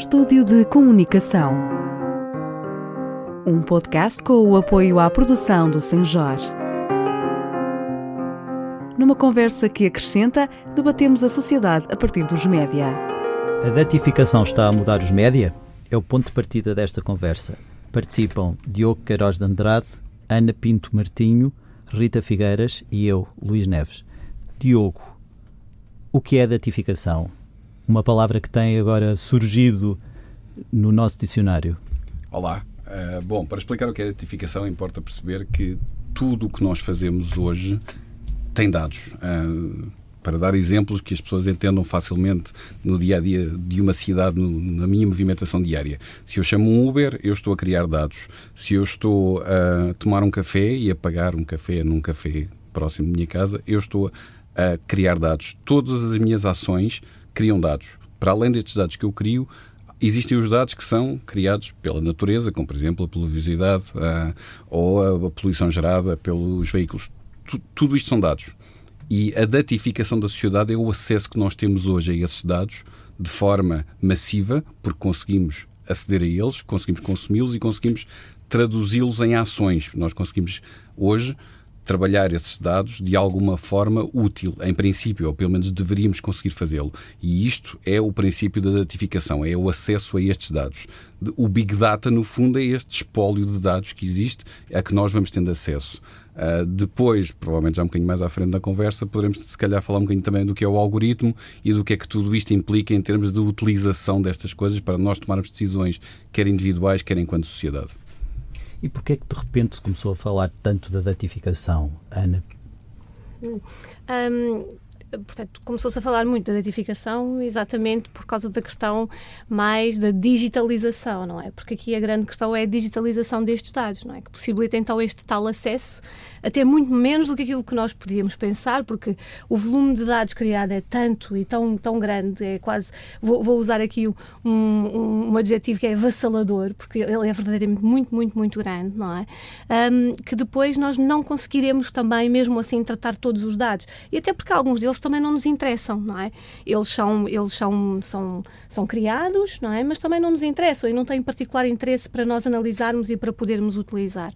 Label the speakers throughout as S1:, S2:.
S1: Estúdio de Comunicação. Um podcast com o apoio à produção do Senjor. Numa conversa que acrescenta, debatemos a sociedade a partir dos média.
S2: A datificação está a mudar os média? É o ponto de partida desta conversa. Participam Diogo Queiroz de Andrade, Ana Pinto Martinho, Rita Figueiras e eu, Luís Neves. Diogo, o que é datificação? Uma palavra que tem agora surgido no nosso dicionário.
S3: Olá. Uh, bom, para explicar o que é datificação, importa perceber que tudo o que nós fazemos hoje tem dados. Uh, para dar exemplos que as pessoas entendam facilmente no dia a dia de uma cidade, no, na minha movimentação diária. Se eu chamo um Uber, eu estou a criar dados. Se eu estou a tomar um café e a pagar um café num café próximo da minha casa, eu estou a criar dados. Todas as minhas ações criam dados. Para além destes dados que eu crio, existem os dados que são criados pela natureza, como por exemplo a pluviosidade uh, ou a, poluição gerada pelos veículos. Tu, tudo isto são dados. E a datificação da sociedade é o acesso que nós temos hoje a esses dados de forma massiva, porque conseguimos aceder a eles, conseguimos consumi-los e conseguimos traduzi-los em ações. Nós conseguimos hoje trabalhar esses dados de alguma forma útil, em princípio, ou pelo menos deveríamos conseguir fazê-lo. E isto é o princípio da datificação, é o acesso a estes dados. O Big Data, no fundo, é este espólio de dados que existe, a que nós vamos tendo acesso. Uh, depois, provavelmente já um bocadinho mais à frente da conversa, poderemos se calhar falar um bocadinho também do que é o algoritmo e do que é que tudo isto implica em termos de utilização destas coisas para nós tomarmos decisões, quer individuais, quer enquanto sociedade.
S2: E porquê é que de repente se começou a falar tanto da datificação, Ana?
S4: Um, portanto, começou-se a falar muito da datificação exatamente por causa da questão mais da digitalização, não é? Porque aqui a grande questão é a digitalização destes dados, não é? Que possibilita então este tal acesso a ter muito menos do que aquilo que nós podíamos pensar, porque o volume de dados criado é tanto e tão, tão grande, é quase. Vou, vou usar aqui um, um, um, adjetivo que é avassalador, porque ele é verdadeiramente muito, muito, muito grande, não é? Um, que depois nós não conseguiremos também, mesmo assim, tratar todos os dados. E até porque alguns deles também não nos interessam, não é? Eles são, eles são, são, são criados, não é? Mas também não nos interessam e não têm particular interesse para nós analisarmos e para podermos utilizar.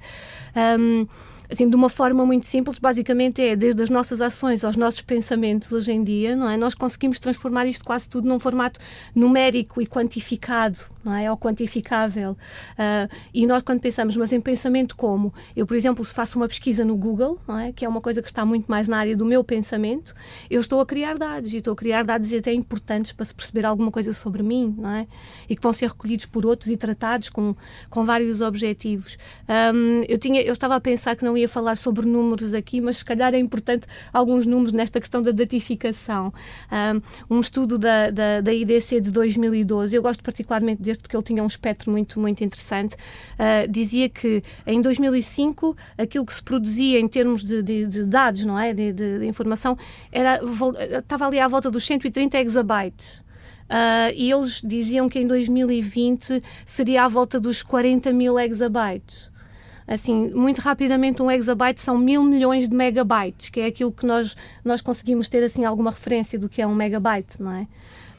S4: Um, assim, de uma forma muito simples, basicamente é desde as nossas ações aos nossos pensamentos hoje em dia, não é? Nós conseguimos transformar isto quase tudo num formato numérico e quantificado, não é? Ou quantificável. Uh, e nós, quando pensamos, mas em pensamento como? Eu, por exemplo, se faço uma pesquisa no Google, não é? Que é uma coisa que está muito mais na área do meu pensamento, eu estou a criar dados e estou a criar dados até importantes para se perceber alguma coisa sobre mim, não é? E que vão ser recolhidos por outros e tratados com, com vários objetivos. Um, eu, tinha, eu estava a pensar que não ia falar sobre números aqui, mas se calhar é importante alguns números nesta questão da datificação. Um, estudo da, da, da, IDC de 2012, eu gosto particularmente deste porque ele tinha um espectro muito, muito interessante, uh, dizia que em 2005 aquilo que se produzia em termos de, de, de dados, não é? De, de, informação, era, estava ali à volta dos 130 exabytes. Uh, e eles diziam que em 2020 seria à volta dos 40 mil exabytes assim, muito rapidamente um exabyte são mil milhões de megabytes, que é aquilo que nós, nós conseguimos ter assim alguma referência do que é um megabyte, não é?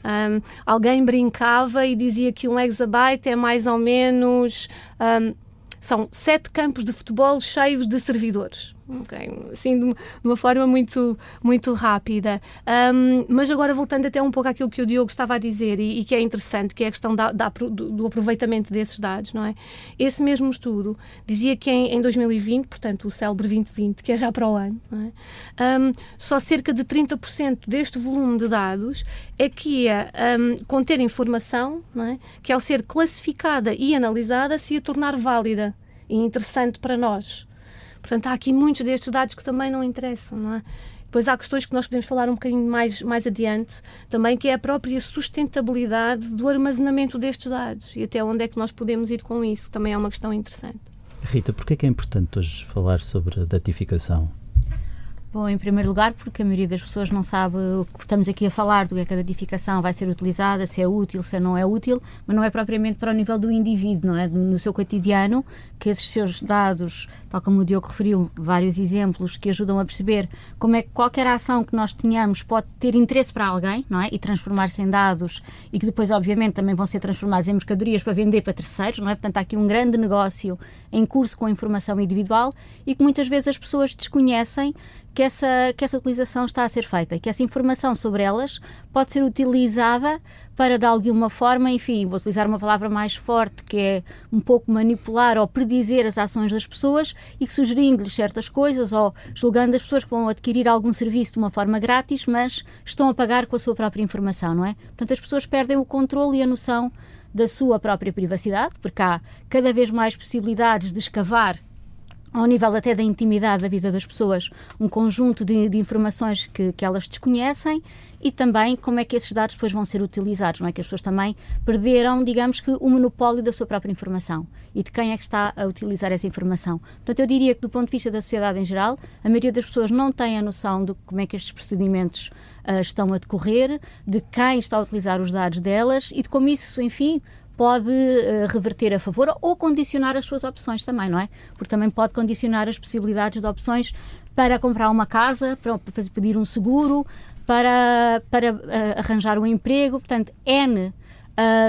S4: Um, alguém brincava e dizia que um exabyte é mais ou menos um, são sete campos de futebol cheios de servidores. Okay? Assim, de uma forma muito, muito rápida. Um, mas agora, voltando até um pouco àquilo que o Diogo estava a dizer e, e que é interessante, que é a questão da, da, do, do, aproveitamento desses dados, não é? Esse mesmo estudo dizia que em, em 2020, portanto, o célebre 2020, que é já para o ano, é? um, só cerca de 30% deste volume de dados é que ia um, conter informação é? que, ao ser classificada e analisada, se ia tornar válida e interessante para nós. Portanto, há aqui muitos destes dados que também não interessam, não é? Depois há questões que nós podemos falar um bocadinho mais, mais adiante também, que é a própria sustentabilidade do armazenamento destes dados e até onde é que nós podemos ir com isso, também é uma questão interessante.
S2: Rita, porquê é que é importante hoje falar sobre a datificação?
S5: Bom, em primeiro lugar, porque a maioria das pessoas não sabe o que estamos aqui a falar, do que é que a edificação vai ser utilizada, se é útil, se não é útil, mas não é propriamente para o nível do indivíduo, não é? No seu cotidiano, que esses seus dados, tal como o Diogo referiu, vários exemplos que ajudam a perceber como é que qualquer ação que nós tenhamos pode ter interesse para alguém, não é? E transformar-se em dados e que depois, obviamente, também vão ser transformados em mercadorias para vender para terceiros, não é? Portanto, há aqui um grande negócio em curso com a informação individual e que muitas vezes as pessoas desconhecem que essa, que essa utilização está a ser feita, que essa informação sobre elas pode ser utilizada para, de alguma forma, enfim, vou utilizar uma palavra mais forte, que é um pouco manipular ou predizer as ações das pessoas e que sugerindo-lhes certas coisas ou julgando as pessoas que vão adquirir algum serviço de uma forma grátis, mas estão a pagar com a sua própria informação, não é? Portanto, as pessoas perdem o controle e a noção da sua própria privacidade, porque há cada vez mais possibilidades de escavar ao nível até da intimidade da vida das pessoas, um conjunto de, de, informações que, que elas desconhecem e também como é que esses dados depois vão ser utilizados, não é? Que as pessoas também perderam, digamos que, o monopólio da sua própria informação e de quem é que está a utilizar essa informação. Portanto, eu diria que, do ponto de vista da sociedade em geral, a maioria das pessoas não tem a noção de como é que estes procedimentos uh, estão a decorrer, de quem está a utilizar os dados delas e de como isso, enfim, pode uh, reverter a favor ou condicionar as suas opções também, não é? Porque também pode condicionar as possibilidades de opções para comprar uma casa, para fazer, pedir um seguro, para, para uh, arranjar um emprego. Portanto, N uh,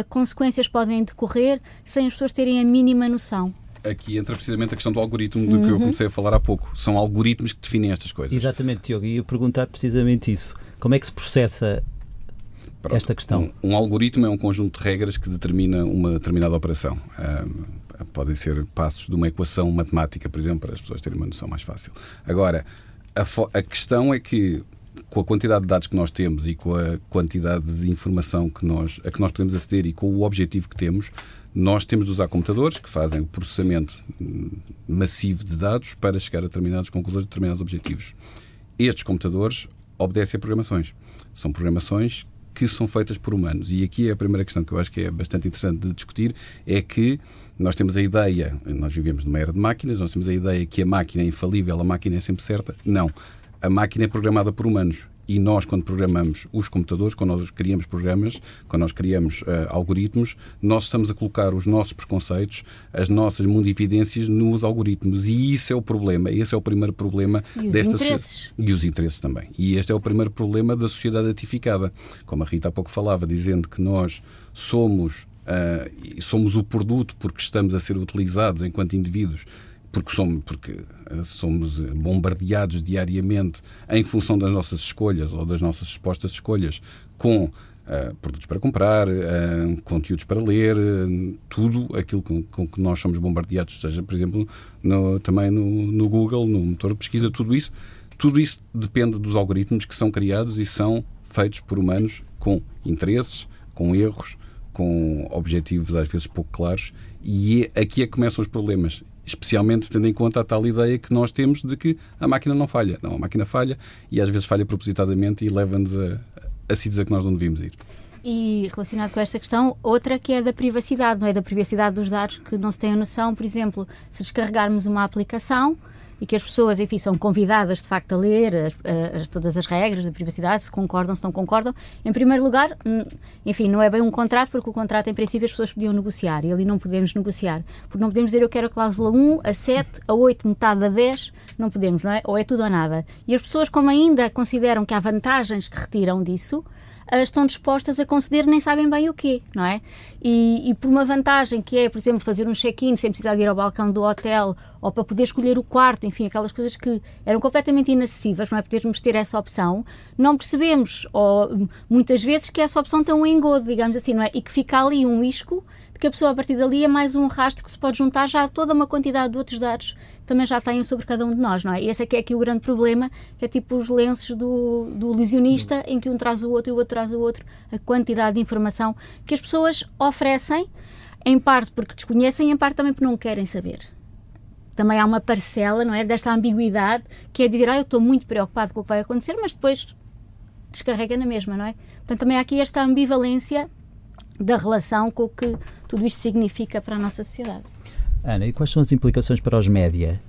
S5: consequências podem decorrer sem as pessoas terem a mínima noção
S3: aqui entra precisamente a questão do algoritmo do uhum. que eu uhum. comecei a falar há pouco. São algoritmos que definem estas coisas.
S2: Exatamente, Diogo. E eu perguntar precisamente isso. Como é que se processa Pronto, esta questão?
S3: Um, um, algoritmo é um conjunto de regras que determina uma determinada operação. Um, podem ser passos de uma equação matemática, por exemplo, para as pessoas terem uma noção mais fácil. Agora, a, a questão é que com a quantidade de dados que nós temos e com a quantidade de informação que nós, a que nós podemos aceder e com o objetivo que temos, nós temos de usar computadores que fazem o processamento hum, massivo de dados para chegar a determinadas conclusões, a determinados objetivos. Estes computadores obedecem a programações. São programações que são feitas por humanos. E aqui é a primeira questão que eu acho que é bastante interessante de discutir, é que nós temos a ideia, nós vivemos numa era de máquinas, nós temos a ideia que a máquina é infalível, a máquina é sempre certa. Não. A máquina é programada por humanos e nós, quando programamos os computadores, quando nós criamos programas, quando nós criamos uh, algoritmos, nós estamos a colocar os nossos preconceitos, as nossas mundividências nos algoritmos. E isso é o problema. Esse é o primeiro problema
S5: e
S3: desta
S5: interesses.
S3: E os interesses também. E este é o primeiro problema da sociedade atificada. Como a Rita há pouco falava, dizendo que nós somos. Uh, somos o produto porque estamos a ser utilizados enquanto indivíduos porque somos, porque eh, somos eh, bombardeados diariamente em função das nossas escolhas ou das nossas supostas escolhas com uh, produtos para comprar, uh, conteúdos para ler, uh, tudo aquilo com, com, que nós somos bombardeados, seja, por exemplo, no, também no, no Google, no motor de pesquisa, tudo isso. Tudo isso depende dos algoritmos que são criados e são feitos por humanos com interesses, com erros, com objetivos às vezes pouco claros, e é, aqui é que começam os problemas especialmente tendo em conta a tal ideia que nós temos de que a máquina não falha. Não, a máquina falha e às vezes falha propositadamente e leva-nos a, a sítios a que nós não devíamos ir.
S5: E relacionado com esta questão, outra que é da privacidade, não é? Da privacidade dos dados que não se tem a noção, por exemplo, se descarregarmos uma aplicação, e que as pessoas, enfim, são convidadas de facto a ler as, as, todas as regras da privacidade, se concordam, se não concordam. Em primeiro lugar, enfim, não é bem um contrato, porque o contrato, em princípio, as pessoas podiam negociar e ali não podemos negociar. Porque não podemos dizer eu quero a cláusula 1, a 7, a 8, metade a 10, não podemos, não é? Ou é tudo ou nada. E as pessoas, como ainda consideram que há vantagens que retiram disso, estão dispostas a conceder nem sabem bem o quê, não é? E, e por uma vantagem que é, por exemplo, fazer um check-in sem precisar de ir ao balcão do hotel ou para poder escolher o quarto, enfim, aquelas coisas que eram completamente inacessíveis, não é? Podermos ter essa opção, não percebemos, ou muitas vezes, que essa opção tem um engodo, digamos assim, não é? E que fica ali um isco de que a pessoa a partir dali é mais um rastro que se pode juntar já a toda uma quantidade de outros dados também já têm sobre cada um de nós, não é? E esse é que é aqui o grande problema, que é tipo os lenços do, do ilusionista, em que um traz o outro e o outro traz o outro, a quantidade de informação que as pessoas oferecem, em parte porque desconhecem, em parte também porque não querem saber. Também há uma parcela, não é, desta ambiguidade, que é dizer, ah, eu estou muito preocupado com o que vai acontecer, mas depois descarrega na mesma, não é? Portanto, também há aqui esta ambivalência da relação com o que tudo isto significa para a nossa sociedade.
S2: Ana, e quais são as implicações para os média?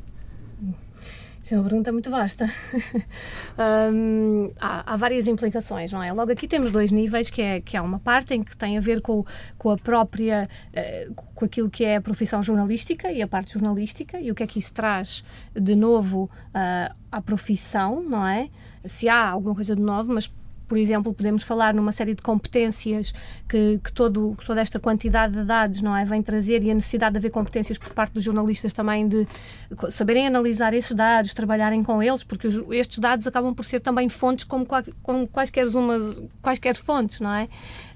S4: Isso é uma pergunta muito vasta. um, há, há, várias implicações, não é? Logo aqui temos dois níveis, que é, que há uma parte em que tem a ver com, com a própria, uh, com aquilo que é a profissão jornalística e a parte jornalística e o que é que isso traz de novo uh, à profissão, não é? Se há alguma coisa de novo, mas por exemplo, podemos falar numa série de competências que, que todo, toda esta quantidade de dados não é, vem trazer e a necessidade de haver competências por parte dos jornalistas também de saberem analisar esses dados, trabalharem com eles, porque os, estes dados acabam por ser também fontes como, como quaisquer, umas, quaisquer fontes, não é?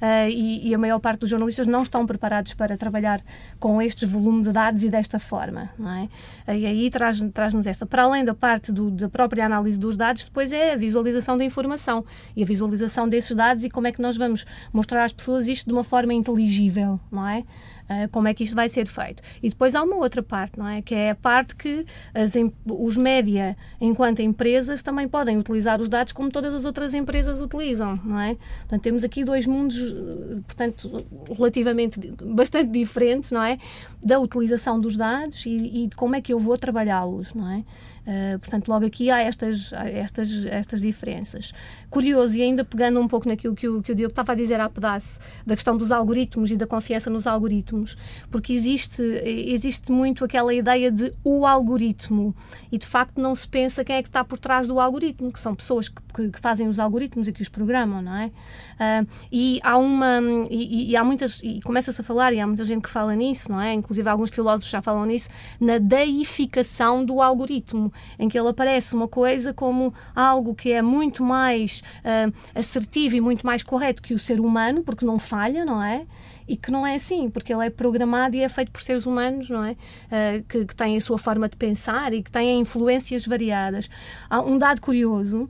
S4: Uh, e, e, a maior parte dos jornalistas não estão preparados para trabalhar com estes volumes de dados e desta forma, não é? E aí traz-nos traz esta. Para além da parte do, da própria análise dos dados, depois é a visualização da informação e a visualização desses dados e como é que nós vamos mostrar às pessoas isto de uma forma inteligível, não é? Uh, como é que isto vai ser feito. E depois há uma outra parte, não é? Que é a parte que as, os média, enquanto empresas, também podem utilizar os dados como todas as outras empresas utilizam, não é? Portanto, temos aqui dois mundos, eh, portanto, relativamente bastante diferentes, não é? Da utilização dos dados e, e de como é que eu vou trabalhá-los, não é? Uh, portanto, logo aqui há estas, estas, estas diferenças. Curioso, e ainda pegando um pouco naquilo que o, que o Diogo estava a dizer há pedaço, da questão dos algoritmos e da confiança nos algoritmos, porque existe, existe muito aquela ideia de o algoritmo, e de facto não se pensa quem é que está por trás do algoritmo, que são pessoas que, que, que fazem os algoritmos e que os programam, não é? Uh, e há uma, e, e há muitas, e começa-se a falar, e há muita gente que fala nisso, não é? Inclusive alguns filósofos já falam nisso, na deificação do algoritmo em que ele aparece uma coisa como algo que é muito mais uh, assertivo e muito mais correto que o ser humano, porque não falha, não é? E que não é assim, porque ele é programado e é feito por seres humanos, não é? Uh, que, que têm a sua forma de pensar e que têm influências variadas. Há um dado curioso.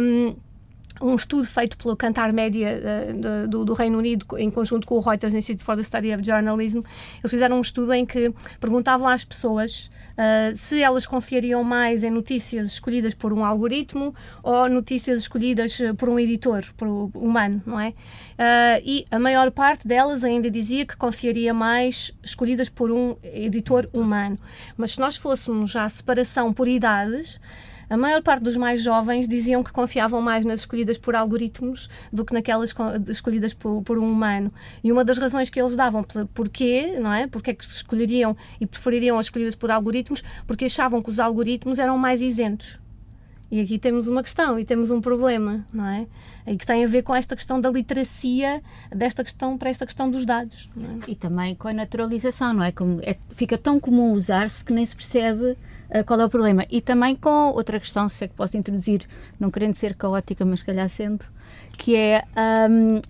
S4: Um, um estudo feito pelo Cantar Média do, do, Reino Unido, em conjunto com o Reuters Institute for the Study of Journalism, eles fizeram um estudo em que perguntavam às pessoas uh, se elas confiariam mais em notícias escolhidas por um algoritmo ou notícias escolhidas eh, por um editor, por um humano, não é? Uh, e a maior parte delas ainda dizia que confiaria mais escolhidas por um editor humano. Mas se nós fôssemos à separação por idades, a maior parte dos mais jovens diziam que confiavam mais nas escolhidas por algoritmos do que naquelas escolhidas por, por um humano. E uma das razões que eles davam porquê, não é? Porque é que escolheriam e prefeririam as escolhidas por algoritmos? Porque achavam que os algoritmos eram mais isentos. E aqui temos uma questão e temos um problema, não é? E que tem a ver com esta questão da literacia, desta questão para esta questão dos dados.
S5: É? E também com a naturalização, não é? Como é fica tão comum usar-se que nem se percebe uh, qual é o problema. E também com outra questão, se é que posso introduzir, não querendo ser caótica, mas calhar sendo, que é um,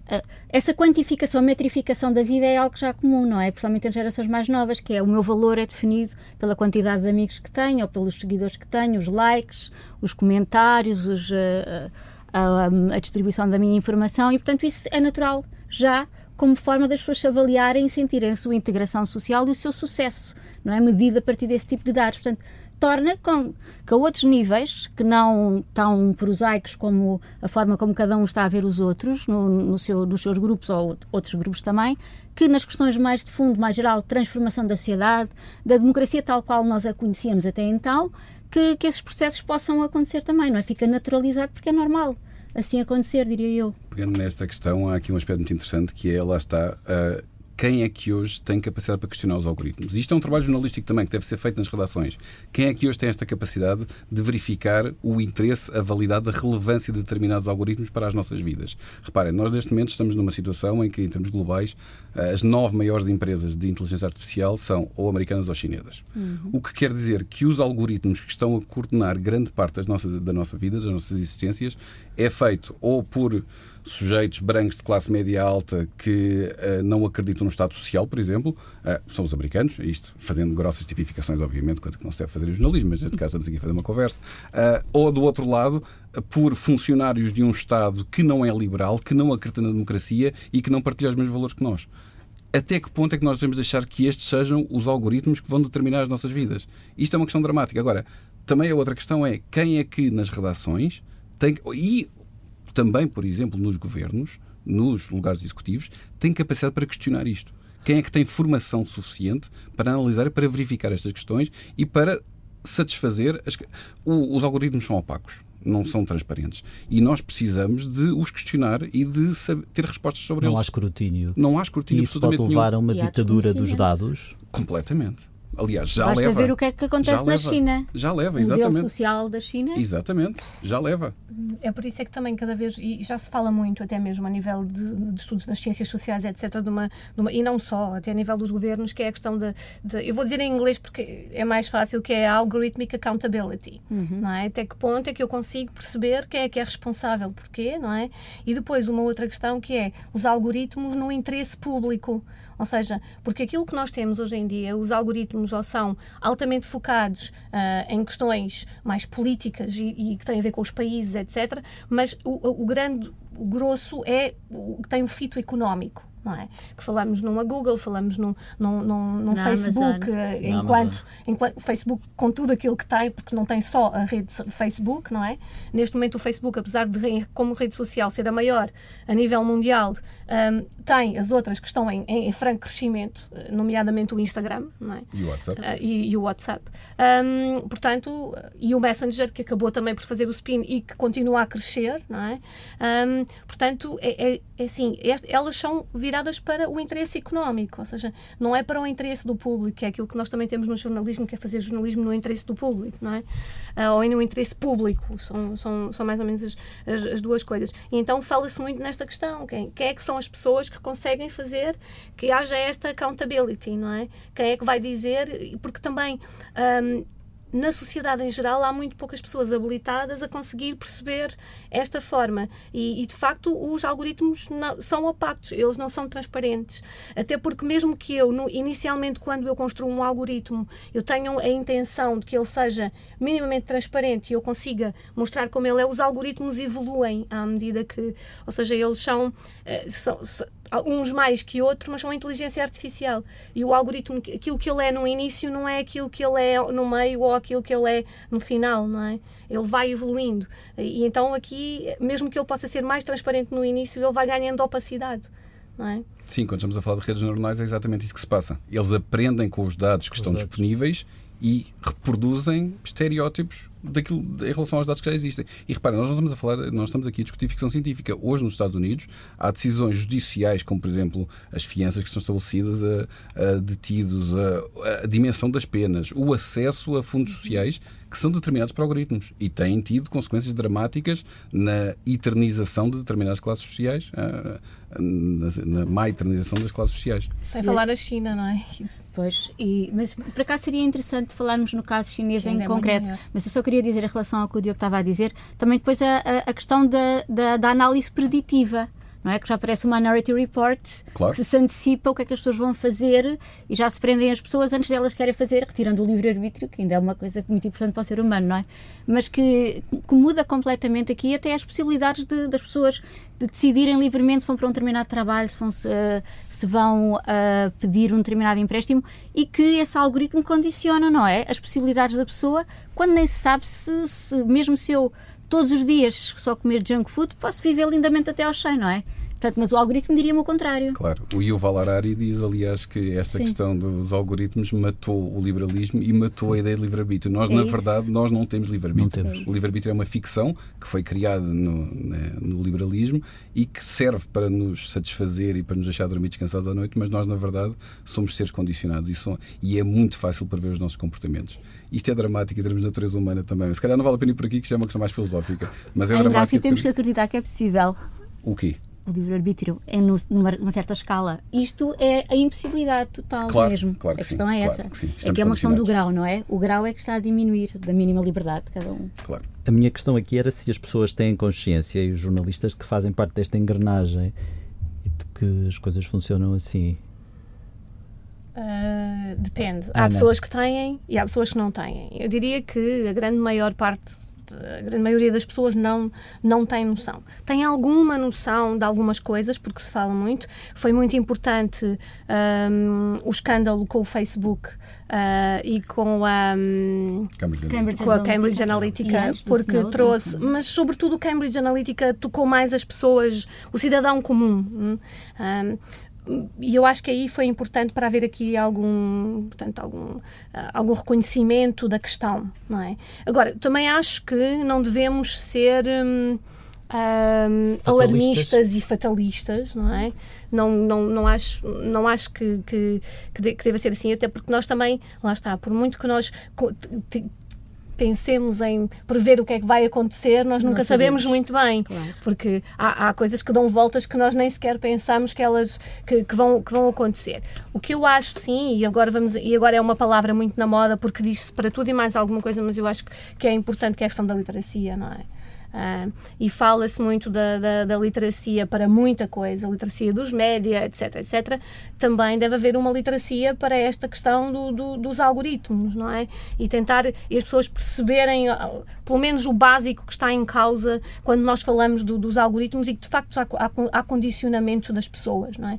S5: essa quantificação, metrificação da vida é algo já comum, não é? Principalmente em gerações mais novas, que é o meu valor é definido pela quantidade de amigos que tenho, ou pelos seguidores que tenho, os likes, os comentários, os, uh, a, a, distribuição da minha informação, e portanto isso é natural já como forma das pessoas se avaliarem e sentirem a sua integração social e o seu sucesso, não é? Medido a partir desse tipo de dados. Portanto, torna com que a outros níveis, que não tão prosaicos como a forma como cada um está a ver os outros, no, no seu, nos seus grupos ou outros grupos também, que nas questões mais de fundo, mais geral, de transformação da sociedade, da democracia tal qual nós a conhecíamos até então, que, que esses processos possam acontecer também, não é? Fica naturalizado porque é normal assim acontecer, diria eu.
S3: Pegando nesta questão, há aqui um aspecto muito interessante que é, lá está, uh, quem é que hoje tem capacidade para questionar os algoritmos? Isto é um trabalho jornalístico também que deve ser feito nas redações. Quem é que hoje tem esta capacidade de verificar o interesse, a validade, a relevância de determinados algoritmos para as nossas vidas? Reparem, nós neste momento estamos numa situação em que, em termos globais, as nove maiores empresas de inteligência artificial são ou americanas ou chinesas. Uhum. O que quer dizer que os algoritmos que estão a coordenar grande parte das nossas, da nossa vida, das nossas existências, é feito ou por sujeitos brancos de classe média alta que uh, não acreditam no Estado Social, por exemplo, uh, são os americanos, isto fazendo grossas tipificações, obviamente, coisa que não se deve fazer em jornalismo, mas neste caso estamos aqui a fazer uma conversa, uh, ou do outro lado, por funcionários de um Estado que não é liberal, que não acredita na democracia e que não partilha os mesmos valores que nós. Até que ponto é que nós devemos deixar que estes sejam os algoritmos que vão determinar as nossas vidas? Isto é uma questão dramática. Agora, também a outra questão é quem é que nas redações tem, e também, por exemplo, nos governos, nos lugares executivos, tem capacidade para questionar isto. Quem é que tem formação suficiente para analisar e para verificar estas questões e para satisfazer. As, o, os algoritmos são opacos não são transparentes. E nós precisamos de os questionar e de saber, ter respostas sobre
S2: não
S3: eles.
S2: Não há escrutínio.
S3: Não há escrutínio
S2: e isso pode levar
S3: nenhum.
S2: a uma ditadura dos dados?
S3: Completamente. Aliás, já
S5: Basta
S3: leva.
S5: ver o que é que acontece
S3: já
S5: na
S3: leva,
S5: China.
S3: Já leva,
S5: o
S3: exatamente.
S5: modelo social da China.
S3: Exatamente, já leva.
S4: É por isso é que também cada vez, e já se fala muito até mesmo a nível de, de estudos nas ciências sociais, etc., de uma, de uma, e não só, até a nível dos governos, que é a questão de, de, eu vou dizer em inglês porque é mais fácil, que é a algorithmic accountability,
S5: Uhum.
S4: não é? Até que ponto é que eu consigo perceber quem é que é responsável, porquê, não é? E depois uma outra questão que é os algoritmos no interesse público, ou seja, porque aquilo que nós temos hoje em dia, os algoritmos ou são altamente focados ah, em questões mais políticas e, e que têm a ver com os países, etc. Mas o, o grande, o grosso é o que tem um fito económico. Não é? Que falamos numa Google, falamos num, num, num, num Facebook,
S5: Amazon.
S4: eh,
S2: Na
S4: enquanto, enquanto o Facebook, com tudo aquilo que tem, porque não tem só a rede Facebook, não é? Neste momento, o Facebook, apesar de, como rede social, ser a maior a nível mundial, ahm, tem as outras que estão em, em, em franco crescimento, eh, nomeadamente o Instagram, não é?
S3: E o WhatsApp?
S4: Ah, e, e o WhatsApp. Ahm, portanto, e o Messenger, que acabou também por fazer o spin e que continua a crescer, não é? Ahm, portanto, é, é, é assim, elas são viradas para o interesse económico, ou seja, não é para o interesse do público, que é aquilo que nós também temos no jornalismo, que é fazer jornalismo no interesse do público, não é? Ah, ou no interesse público, são, são, são mais ou menos as, as, as duas coisas. E então fala-se muito nesta questão, quem, quem é que são as pessoas que conseguem fazer que haja esta accountability, não é? Quem é que vai dizer, porque também hum, na sociedade em geral há muito poucas pessoas habilitadas a conseguir perceber esta forma. E, e, de facto os algoritmos não- são opacos, eles não são transparentes. Até porque mesmo que eu no- inicialmente quando eu construo um algoritmo eu tenha a intenção de que ele seja minimamente transparente e eu consiga mostrar como ele é, os algoritmos evoluem à medida que, ou seja, eles são, eh, são- uns mais que outros, mas são a inteligência artificial. E o algoritmo, aquilo que ele é no início não é aquilo que ele é no meio ou aquilo que ele é no final, não é? Ele vai evoluindo. E então aqui, mesmo que ele possa ser mais transparente no início, ele vai ganhando opacidade, não é?
S3: Sim, quando estamos a falar de redes neuronais é exatamente isso que se passa. Eles aprendem com os dados que
S2: os
S3: estão
S2: dados.
S3: disponíveis e reproduzem estereótipos daquilo, em relação aos dados que já existem. E reparem, nós não estamos a falar, nós estamos aqui a discutir ficção científica. Hoje, nos Estados Unidos, há decisões judiciais, como por exemplo as fianças que são estabelecidas a, a detidos, a, a dimensão das penas, o acesso a fundos sociais que são determinados por algoritmos e têm tido consequências dramáticas na eternização de determinadas classes sociais, ah, na, na má eternização das classes sociais.
S4: Sem falar a China, não é?
S5: Pois, e, mas por acaso seria interessante falarmos no caso chinês em
S4: é
S5: concreto.
S4: maior.
S5: Mas eu só queria dizer em relação ao que o Diogo estava a dizer, também depois a, a, a questão da, da, da análise preditiva. Não é? Que já aparece o Minority Report,
S3: Claro.
S5: que se antecipa o que é que as pessoas vão fazer e já se prendem as pessoas antes delas querem fazer, retirando o livre-arbítrio, que ainda é uma coisa muito importante para o ser humano, não é? Mas que, que muda completamente aqui até as possibilidades de- das pessoas de decidirem livremente se vão para um determinado trabalho, se vão, eh, se vão eh, pedir um determinado empréstimo e que esse algoritmo condiciona, não é? As possibilidades da pessoa quando nem se sabe se, se mesmo se eu todos os dias só comer junk food, posso viver lindamente até aos 100, não é? Portanto, mas o algoritmo diria-me o contrário.
S3: Claro. O Yuval Harari diz, aliás, que esta
S5: Sim.
S3: questão dos algoritmos matou o liberalismo e matou a ideia de livre-arbítrio. Nós,
S5: É
S3: na
S5: isso.
S3: verdade, nós não temos livre-arbítrio. O livre-arbítrio é uma ficção que foi criada no, né, no liberalismo e que serve para nos satisfazer e para nos deixar dormir descansados à noite, mas nós, na verdade, somos seres condicionados e, são- e é muito fácil prever os nossos comportamentos. Isto é dramático em termos de natureza humana também. Se calhar não vale a pena ir por aqui, que isto é uma questão mais filosófica. Mas é
S5: Ainda
S3: dramático.
S5: assim temos que acreditar que é possível
S3: O quê?
S5: O livre-arbítrio é no- numa, numa certa escala. Isto é a impossibilidade total
S3: Claro,
S5: mesmo.
S3: claro que
S5: a questão
S3: sim,
S5: é
S3: claro
S5: essa.
S3: que
S5: é que é uma questão do grau, não é? O grau é que está a diminuir da mínima liberdade de cada um.
S3: Claro.
S2: A minha questão aqui era se as pessoas têm consciência e os jornalistas que fazem parte desta engrenagem e de que as coisas funcionam assim.
S4: Ah, depende. Há
S2: Ana.
S4: pessoas que têm e há pessoas que não têm. Eu diria que a grande maior parte, a grande maioria das pessoas não, não tem noção. Tem alguma noção de algumas coisas, porque se fala muito. Foi muito importante ahm, o escândalo com o Facebook ah, e com a. hum,
S3: Cambridge
S5: Cambridge
S4: com a Cambridge Analytica,
S5: do
S4: porque
S5: Snowden
S4: trouxe,
S5: também.
S4: mas sobretudo o Cambridge Analytica tocou mais as pessoas, o cidadão comum. hum. Um, e eu acho que aí foi importante para haver aqui algum, portanto, algum, algum reconhecimento da questão, não é? Agora, também acho que não devemos ser hum, hum, alarmistas e fatalistas, não é? Não, não, não acho, não acho que, que, que, deva ser assim, até porque nós também, lá está, por muito que nós pensemos em prever o que é que vai acontecer, nós nunca sabemos. sabemos. muito bem, claro. porque há, há, coisas que dão voltas que nós nem sequer pensamos que elas que, que, vão, que vão acontecer. O que eu acho, sim, e agora, vamos, e agora é uma palavra muito na moda, porque diz-se para tudo e mais alguma coisa, mas eu acho que é importante que é a questão da literacia, não é? Uh, e fala-se muito da, da, da, literacia para muita coisa, literacia dos média, etc, etc. Também deve haver uma literacia para esta questão do, do, dos algoritmos, não é? E tentar as pessoas perceberem uh, pelo menos o básico que está em causa quando nós falamos do, dos algoritmos e que de facto há, há condicionamentos das pessoas, não é?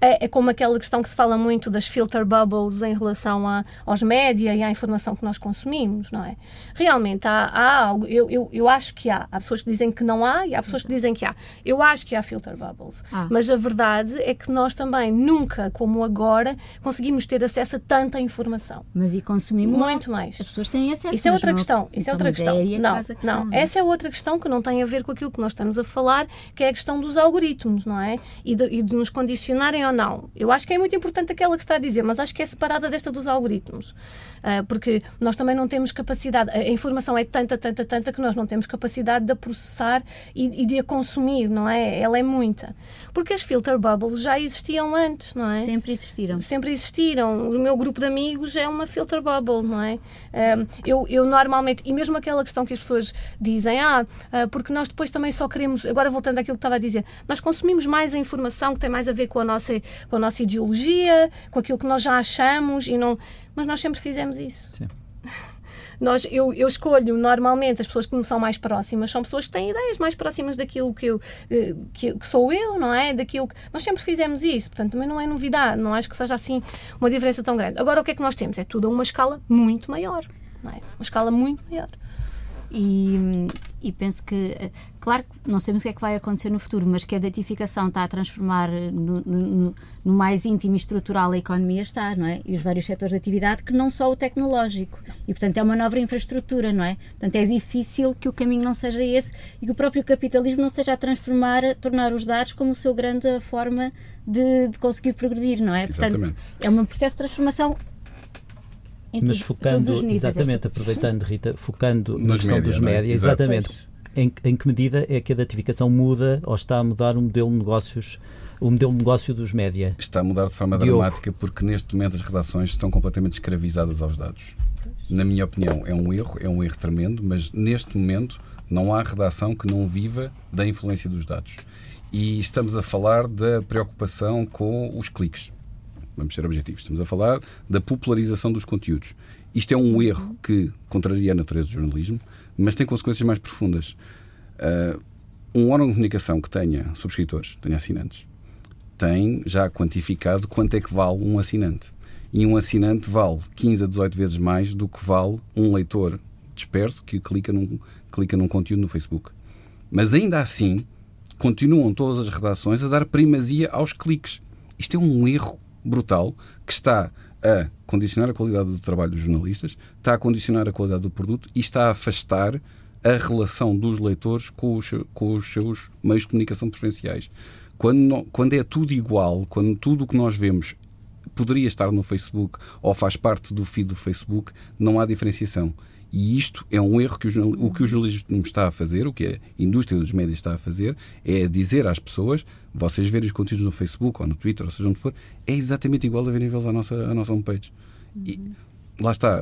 S4: É, é, como aquela questão que se fala muito das filter bubbles em relação a, aos média e à informação que nós consumimos, não é? Realmente há, há algo, eu, eu, eu acho que há. Há pessoas que dizem que não há e há pessoas que dizem que há. Eu acho que há filter bubbles. Ah. Mas a verdade é que nós também nunca, como agora, conseguimos ter acesso a tanta informação.
S5: Mas e consumimos
S4: muito mais.
S5: As pessoas têm acesso.
S4: Isso é outra questão. Isso é então, é outra questão. É não, questão, não. Essa é outra questão que não tem a ver com aquilo que nós estamos a falar, que é a questão dos algoritmos, não é? E de, e de nos condicionarem ou não. Eu acho que é muito importante aquela que está a dizer, mas acho que é separada desta dos algoritmos. Uh, porque nós também não temos capacidade, a informação é tanta, tanta, tanta que nós não temos capacidade de a processar e, e de a consumir, não é? Ela é muita. Porque as filter bubbles já existiam antes, não é?
S5: Sempre existiram.
S4: Sempre existiram. O meu grupo de amigos é uma filter bubble, não é? Eu, eu normalmente, e mesmo aquela questão que as pessoas dizem, ah, uh, porque nós depois também só queremos, agora voltando àquilo que estava a dizer, nós consumimos mais a informação que tem mais a ver com a nossa, com a nossa ideologia, com aquilo que nós já achamos e não. Mas nós sempre fizemos isso. Sim. Nós, eu, eu escolho normalmente as pessoas que me são mais próximas, são pessoas que têm ideias mais próximas daquilo que, eu, eh, que, que sou eu, não é? Daquilo que, nós sempre fizemos isso, portanto também não é novidade, não acho que seja assim uma diferença tão grande. Agora o que é que nós temos? É tudo a uma escala muito maior, não é? Uma escala muito maior.
S5: E, e, penso que, eh, claro que não sabemos o que é que vai acontecer no futuro, mas que a datificação está a transformar no, no, no, mais íntimo e estrutural a economia está, não é? E os vários setores de atividade, que não só o tecnológico. E, portanto, é uma nova infraestrutura, não é? Portanto, é difícil que o caminho não seja esse e que o próprio capitalismo não esteja a transformar, a tornar os dados como a sua grande forma de, de conseguir progredir, não é?
S3: Portanto,
S5: é um processo de transformação
S2: mas focando, exatamente, aproveitando, Rita, focando Nos na questão média, dos é? médias, exatamente, em, em que medida é que a datificação muda ou está a mudar o modelo de negócios o modelo de negócio dos média?
S3: Está a mudar de forma Diogo. dramática porque neste momento as redações estão completamente escravizadas aos dados. Na minha opinião, é um erro, é um erro tremendo, mas neste momento não há redação que não viva da influência dos dados. E estamos a falar da preocupação com os cliques vamos ser objetivos. Estamos a falar da popularização dos conteúdos. Isto é um erro que contraria a natureza do jornalismo, mas tem consequências mais profundas. Uh, um órgão de comunicação que tenha subscritores, tenha assinantes, tem já quantificado quanto é que vale um assinante. E um assinante vale 15 a 18 vezes mais do que vale um leitor disperso que clica num, clica num conteúdo no Facebook. Mas ainda assim, continuam todas as redações a dar primazia aos cliques. Isto é um erro brutal que está a condicionar a qualidade do trabalho dos jornalistas, está a condicionar a qualidade do produto e está a afastar a relação dos leitores com os, com os seus meios de comunicação preferenciais. Quando, quando é tudo igual, quando tudo o que nós vemos poderia estar no Facebook ou faz parte do feed do Facebook, não há diferenciação. E isto é um erro que o, o que o jornalismo está a fazer, o que a indústria dos médias está a fazer, é dizer às pessoas, vocês verem os conteúdos no Facebook ou no Twitter, ou seja onde for, é exatamente igual a ver nível da nossa, a nossa homepage. E lá está,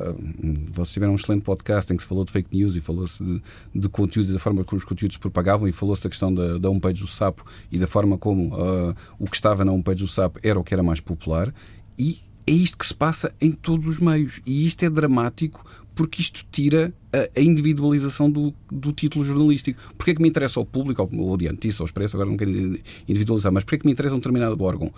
S3: vocês tiveram um excelente podcast em que se falou de fake news e falou-se de, de conteúdo da forma como os conteúdos se propagavam e falou-se da questão da, da homepage do Sapo e da forma como uh, o que estava na homepage do Sapo era o que era mais popular e é isto que se passa em todos os meios. E isto é dramático porque isto tira a, individualização do, do, título jornalístico. Porquê é que me interessa ao público, ou adiante isso, ao expresso, agora não quero individualizar, mas porquê é que me interessa um determinado órgão?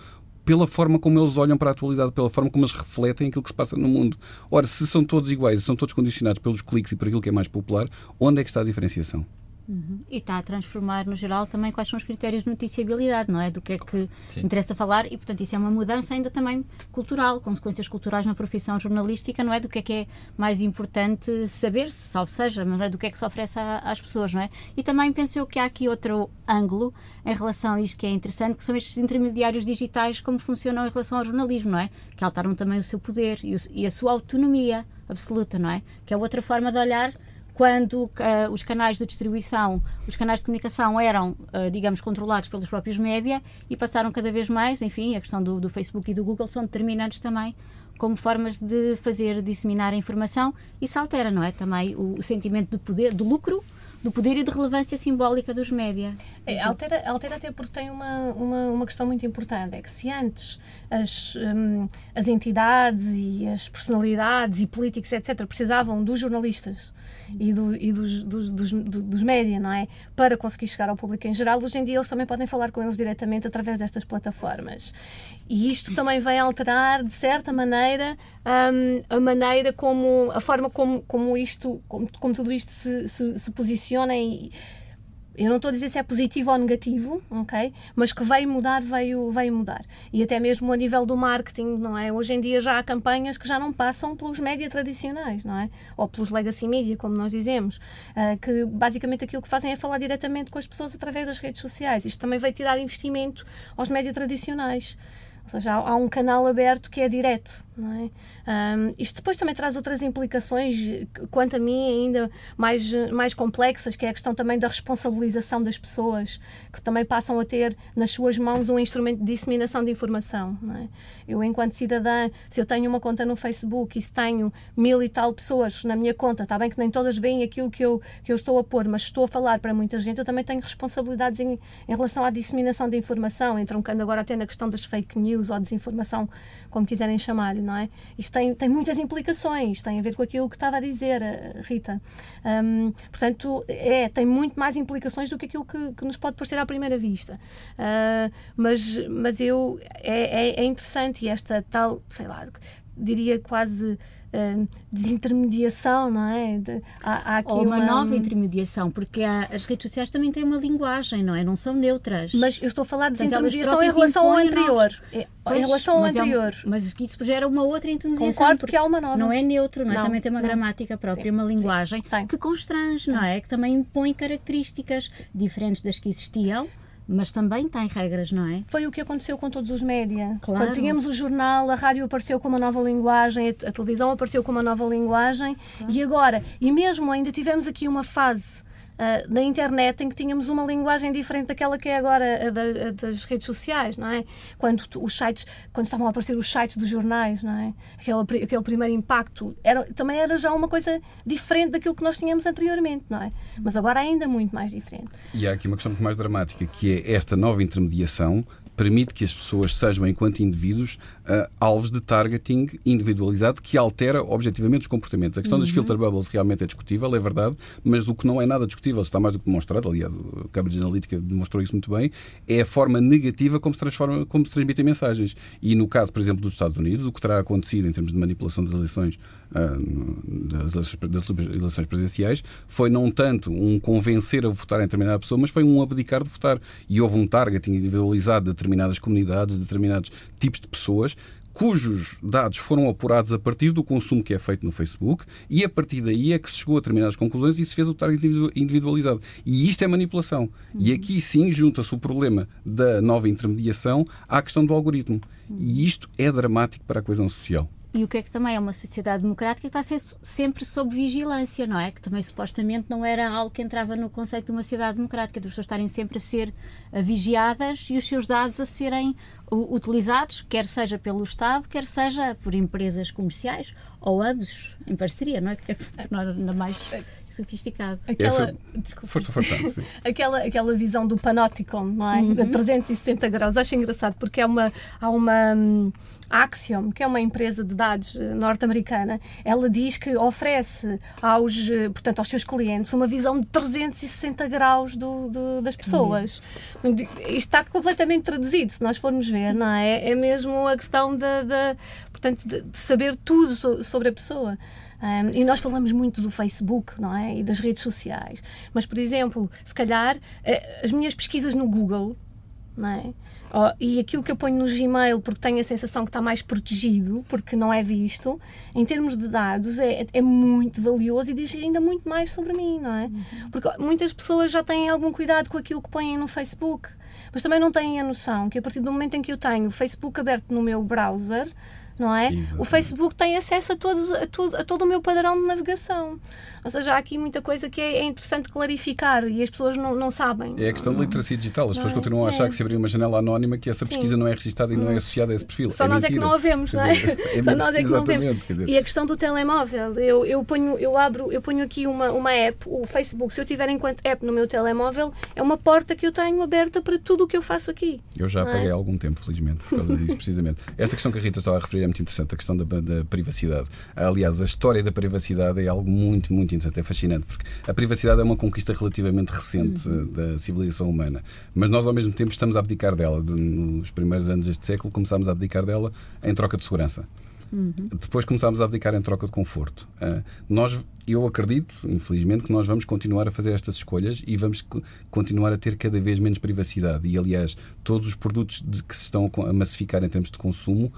S3: Pela forma como eles olham para a atualidade, pela forma como eles refletem aquilo que se passa no mundo. Ora, se são todos iguais e são todos condicionados pelos cliques e por aquilo que é mais popular, onde é que está a diferenciação?
S5: Uhum. E está a transformar, no geral, também quais são os critérios de noticiabilidade, não é? Do que é que Sim. interessa falar e, portanto, isso é uma mudança ainda também cultural, consequências culturais na profissão jornalística, não é? Do que é que é mais importante saber, salvo seja, mas é do que é que se oferece às pessoas, não é? E também penso eu que há aqui outro ângulo em relação a isto que é interessante, que são estes intermediários digitais, como funcionam em relação ao jornalismo, não é? Que alteram também o seu poder e, o, e a sua autonomia absoluta, não é? Que é outra forma de olhar quando uh, os canais de distribuição, os canais de comunicação eram, uh, digamos, controlados pelos próprios média e passaram cada vez mais, enfim, a questão do, do, Facebook e do Google são determinantes também como formas de fazer disseminar a informação e se altera, não é? Também o, o sentimento de poder, de lucro do poder e de relevância simbólica dos média.
S4: É, altera, altera até porque tem uma, uma, uma questão muito importante, é que se antes as, um, as entidades e as personalidades e políticos, etc., precisavam dos jornalistas e, do, e dos, dos, dos, dos média, não é? Para conseguir chegar ao público em geral, hoje em dia eles também podem falar com eles diretamente através destas plataformas. E isto também vai alterar, de certa maneira, um, a maneira como, a forma como, como isto, como, como tudo isto se, se, se posiciona e, eu não estou a dizer se é positivo ou negativo, ok? Mas que veio mudar, veio, veio mudar. E até mesmo a nível do marketing, não é? Hoje em dia já há campanhas que já não passam pelos média tradicionais, não é? Ou pelos legacy media, como nós dizemos, uh, que basicamente aquilo que fazem é falar diretamente com as pessoas através das redes sociais. Isto também vai tirar investimento aos média tradicionais. Ou seja, há, há um canal aberto que é direto. É? Um, isto depois também traz outras implicações, quanto a mim, ainda mais, mais complexas, que é a questão também da responsabilização das pessoas, que também passam a ter nas suas mãos um instrumento de disseminação de informação. É? Eu, enquanto cidadã, se eu tenho uma conta no Facebook e se tenho mil e tal pessoas na minha conta, está bem que nem todas veem aquilo que eu, que eu estou a pôr, mas estou a falar para muita gente, eu também tenho responsabilidades em, em relação à disseminação de informação, entroncando agora até na questão das fake news ou desinformação, como quiserem chamar não é? Isto tem, tem muitas implicações, tem a ver com aquilo que estava a dizer, eh, Rita. Um, portanto, é, tem muito mais implicações do que aquilo que, que nos pode parecer à primeira vista. Uh, mas, mas eu, é, é, é interessante e esta tal, sei lá, diria quase uh, desintermediação, não é? De,
S5: há, há aqui Ou uma, uma, nova intermediação, porque há, as redes sociais também têm uma linguagem, não é? Não são neutras.
S4: Mas eu estou a falar de desintermediação em relação ao anterior. É, pois, em relação ao anterior.
S5: É um, mas isso gera uma outra intermediação.
S4: Concordo que há uma nova.
S5: Não é neutro, não é? Não, também tem uma não. gramática própria, Sim. uma linguagem Sim. que constrange, não é? Que também impõe características diferentes das que existiam mas também tem regras, não é?
S4: Foi o que aconteceu com todos os média. Claro. Quando tínhamos o jornal, a rádio apareceu com uma nova linguagem, a televisão apareceu com uma nova linguagem, claro. e agora, e mesmo ainda tivemos aqui uma fase uh, na internet em que tínhamos uma linguagem diferente daquela que é agora a, da, a das redes sociais, não é? Quando os sites, quando estavam a aparecer os sites dos jornais, não é? Aquele, aquele primeiro impacto era, também era já uma coisa diferente daquilo que nós tínhamos anteriormente, não é? Mas agora ainda muito mais diferente.
S3: E há aqui uma questão muito mais dramática, que é esta nova intermediação permite que as pessoas sejam, enquanto indivíduos, uh, alvos de targeting individualizado que altera objetivamente os comportamentos. A questão uhum. das filter bubbles realmente é discutível, é verdade, mas o que não é nada discutível, está mais do que demonstrado, aliás, a Cambridge Analytica demonstrou isso muito bem, é a forma negativa como se, transforma, como se transmitem mensagens. E no caso, por exemplo, dos Estados Unidos, o que terá acontecido em termos de manipulação das eleições, uh, das, eleições presidenciais, foi não tanto um convencer a votar em determinada pessoa, mas foi um abdicar de votar. E houve um targeting individualizado de determinadas comunidades, de determinados tipos de pessoas cujos dados foram apurados a partir do consumo que é feito no Facebook e a partir daí é que se chegou a determinadas conclusões e se fez o target individualizado. E isto é manipulação. Uhum. E aqui sim junta-se o problema da nova intermediação à questão do algoritmo. Uhum. E isto é dramático para a coesão social.
S5: E o que é que também é uma sociedade democrática que está a ser sempre sob vigilância, não é? Que também supostamente não era algo que entrava no conceito de uma sociedade democrática, de pessoas estarem sempre a ser vigiadas e os seus dados a serem utilizados, quer seja pelo Estado, quer seja por empresas comerciais ou ambos em parceria, não é? Que é tornar ainda mais sofisticado.
S4: Aquela, desculpa, força, força, aquela, aquela visão do panóptico, não é? Uhum. 360 graus. Acho engraçado porque é uma, há uma. Axiom, que é uma empresa de dados eh, norte-americana, ela diz que oferece aos, eh, portanto, aos seus clientes uma visão de 360 graus do, do das pessoas. Isto está completamente traduzido, se nós formos ver, Sim. não é? É mesmo a questão da, portanto, de, de, saber tudo sobre a pessoa. Um, e nós falamos muito do Facebook, não é? E das redes sociais. Mas, por exemplo, se calhar uh, as minhas pesquisas no Google, não é? Oh, e aquilo que eu ponho no Gmail, porque tenho a sensação que está mais protegido, porque não é visto, em termos de dados, é, é muito valioso e diz ainda muito mais sobre mim, não é? Uhum. Porque muitas pessoas já têm algum cuidado com aquilo que põem no Facebook, mas também não têm a noção que a partir do momento em que eu tenho o Facebook aberto no meu browser, não é? Exatamente. O Facebook tem acesso a, todos, a, todo, a todo o meu padrão de navegação. Ou seja, há aqui muita coisa que é, é interessante clarificar e as pessoas não, não sabem.
S3: É a questão da literacia digital. As pessoas é? continuam a achar é. que se abrir uma janela anónima que essa pesquisa Sim. não é registada e não é associada a esse perfil.
S4: Só
S3: é
S4: nós
S3: mentira.
S4: é que não a vemos, não é? Dizer, é Só nós é que não vemos. Dizer... E a questão do telemóvel. Eu, eu, ponho, eu abro, eu ponho aqui uma, uma app, o Facebook, se eu tiver enquanto app no meu telemóvel, é uma porta que eu tenho aberta para tudo o que eu faço aqui.
S3: Eu já apaguei há algum tempo, felizmente, por causa disso, precisamente. Esta questão que a Rita estava a referir é muito interessante, a questão da, da privacidade. Aliás, a história da privacidade é algo muito, muito interessante, é fascinante porque a privacidade é uma conquista relativamente recente uhum. da civilização humana, mas nós ao mesmo tempo estamos a abdicar dela. De, nos primeiros anos deste século começámos a abdicar dela em troca de segurança. Uhum. Depois começámos a abdicar em troca de conforto. Uh, nós, eu acredito, infelizmente, que nós vamos continuar a fazer estas escolhas e vamos continuar a ter cada vez menos privacidade. E, aliás, todos os produtos de, que se estão a massificar em termos de consumo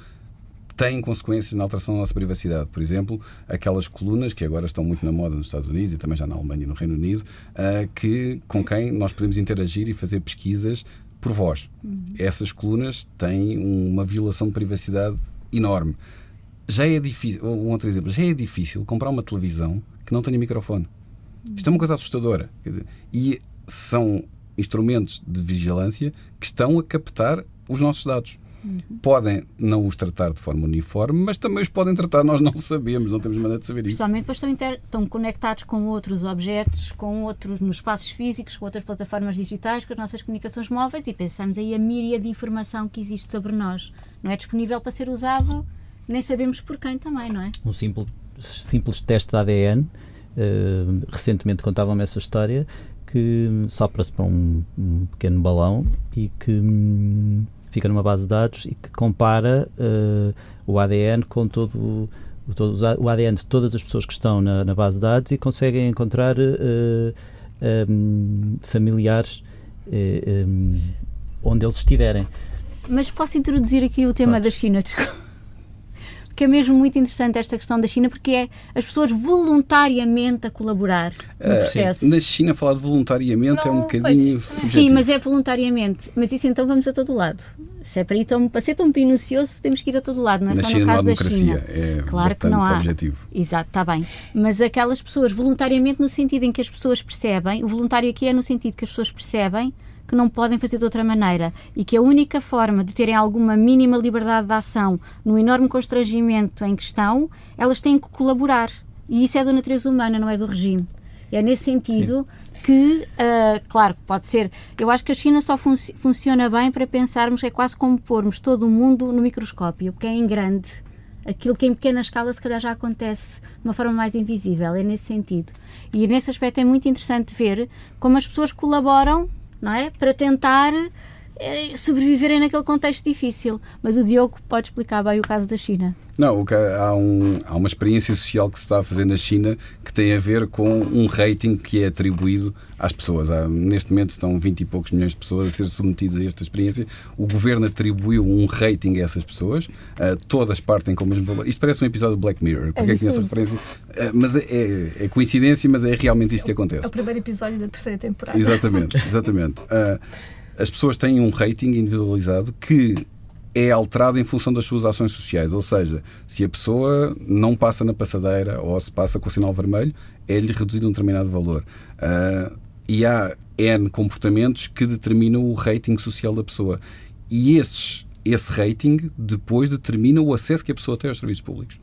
S3: têm consequências na alteração da nossa privacidade. Por exemplo, aquelas colunas que agora estão muito na moda nos Estados Unidos e também já na Alemanha e no Reino Unido, uh, que, com quem nós podemos interagir e fazer pesquisas por voz. Uhum. Essas colunas têm uma violação de privacidade enorme. Já é difícil, um outro exemplo, já é difícil comprar uma televisão que não tenha microfone. Uhum. Isto é uma coisa assustadora. Dizer, e são instrumentos de vigilância que estão a captar os nossos dados. Uhum. Podem não os tratar de forma uniforme, mas também os podem tratar, nós não sabemos, não temos maneira de saber isso.
S5: Principalmente depois estão, inter... estão conectados com outros objetos, com outros nos espaços físicos, com outras plataformas digitais, com as nossas comunicações móveis e pensamos aí a míria de informação que existe sobre nós. Não é disponível para ser usado, nem sabemos por quem também, não é?
S2: Um simples, simples teste de ADN, uh, eh, recentemente contavam-me essa história, que sopra-se para um, um, pequeno balão e que. Fica numa base de dados e que compara uh, o ADN com todo o, todo o ADN de todas as pessoas que estão na, na base de dados e conseguem encontrar uh, eh, um, familiares eh, um, onde eles estiverem.
S5: Mas posso introduzir aqui o tema Pode. da China, desculpa que é mesmo muito interessante esta questão da China, porque é as pessoas voluntariamente a colaborar no uh, processo.
S3: Sim. Na China, falar de voluntariamente não, é um bocadinho.
S5: Sim, mas é voluntariamente. Mas isso então vamos a todo lado. Se é para, ir tão, para ser tão minucioso, temos que ir a todo lado, não é
S3: Na
S5: só
S3: China
S5: no caso
S3: da
S5: China.
S3: É claro que não há. Objetivo.
S5: Exato, está bem. Mas aquelas pessoas, voluntariamente, no sentido em que as pessoas percebem, o voluntário aqui é no sentido que as pessoas percebem que não podem fazer de outra maneira e que a única forma de terem alguma mínima liberdade de ação no enorme constrangimento em que estão, elas têm que colaborar. E isso é da natureza humana, não é do regime. É nesse sentido Sim. que, uh, claro, pode ser. Eu acho que a China só fun funciona bem para pensarmos, é quase como pormos todo o mundo no microscópio, porque é em grande. Aquilo que em pequena escala se calhar já acontece de uma forma mais invisível, é nesse sentido. E nesse aspecto é muito interessante ver como as pessoas colaboram não é? Para tentar sobreviverem naquele contexto difícil. Mas o Diogo pode explicar bem o caso da China.
S3: Não, há, um, há uma experiência social que se está a fazer na China que tem a ver com um rating que é atribuído às pessoas. Há, neste momento estão 20 e poucos milhões de pessoas a ser submetidas a esta experiência. O governo atribuiu um rating a essas pessoas. Uh, todas partem com o mesmo valor. Isto parece um episódio de Black Mirror. Porque é que essa referência? Uh, mas é, é, é, coincidência, mas é realmente isto que acontece. É
S4: o primeiro episódio da terceira temporada.
S3: Exatamente, exatamente. Uh, as pessoas têm um rating individualizado que é alterado em função das suas ações sociais. Ou seja, se a pessoa não passa na passadeira ou se passa com o sinal vermelho, é-lhe reduzido um determinado valor. Uh, e há N comportamentos que determinam o rating social da pessoa. E esses, esse rating depois determina o acesso que a pessoa tem aos serviços públicos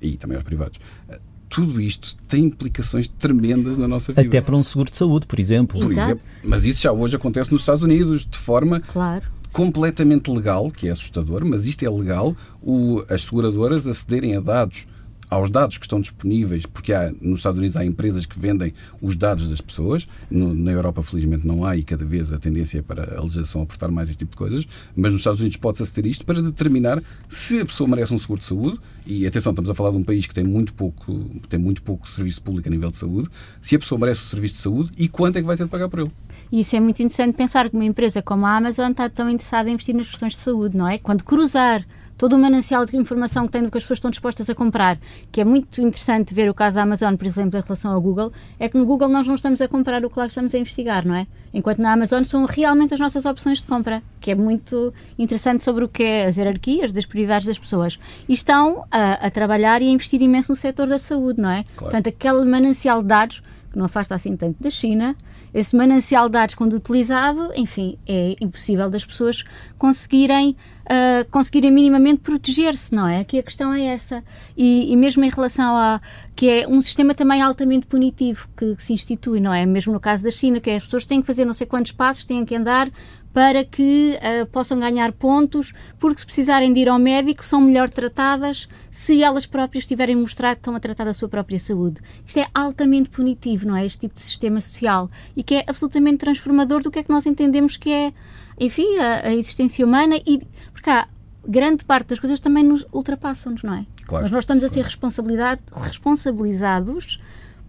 S3: e também aos privados. Uh, tudo isto tem implicações tremendas na nossa vida.
S2: Até para um seguro de saúde, por exemplo.
S3: Por exemplo. Mas isso já hoje acontece nos Estados Unidos, de forma
S5: claro.
S3: completamente legal, que é assustador, mas isto é legal, o, as seguradoras acederem a dados aos dados que estão disponíveis, porque há, nos Estados Unidos há empresas que vendem os dados das pessoas, no, na Europa felizmente não há e cada vez a tendência é para a legislação apertar mais este tipo de coisas, mas nos Estados Unidos pode-se aceder isto para determinar se a pessoa merece um seguro de saúde, e atenção, estamos a falar de um país que tem muito pouco, tem muito pouco serviço público a nível de saúde, se a pessoa merece o serviço de saúde e quanto é que vai ter de pagar por ele.
S5: E isso é muito interessante pensar que uma empresa como a Amazon está tão interessada em investir nas questões de saúde, não é? Quando cruzar todo o manancial de informação que tem do que as pessoas estão dispostas a comprar, que é muito interessante ver o caso da Amazon, por exemplo, em relação ao Google, é que no Google nós não estamos a comprar o que lá estamos a investigar, não é? Enquanto na Amazon são realmente as nossas opções de compra, que é muito interessante sobre o que é as hierarquias das prioridades das pessoas. E estão a, a trabalhar e a investir imenso no setor da saúde, não é? Claro. Portanto, aquele manancial de dados, que não afasta assim tanto da China, esse manancial de dados, quando utilizado, enfim, é impossível das pessoas conseguirem, uh, conseguirem minimamente proteger-se, não é? Aqui a questão é essa. E, e, mesmo em relação a. que é um sistema também altamente punitivo que, que, se institui, não é? Mesmo no caso da China, que é, as pessoas têm que fazer não sei quantos passos, têm que andar para que uh, possam ganhar pontos, porque se precisarem de ir ao médico são melhor tratadas se elas próprias tiverem mostrado que estão a tratar da sua própria saúde. Isto é altamente punitivo, não é? Este tipo de sistema social e que é absolutamente transformador do que é que nós entendemos que é, enfim, a, a existência humana e porque há grande parte das coisas também nos ultrapassam-nos, não é? Claro, Mas nós estamos a ser responsabilizados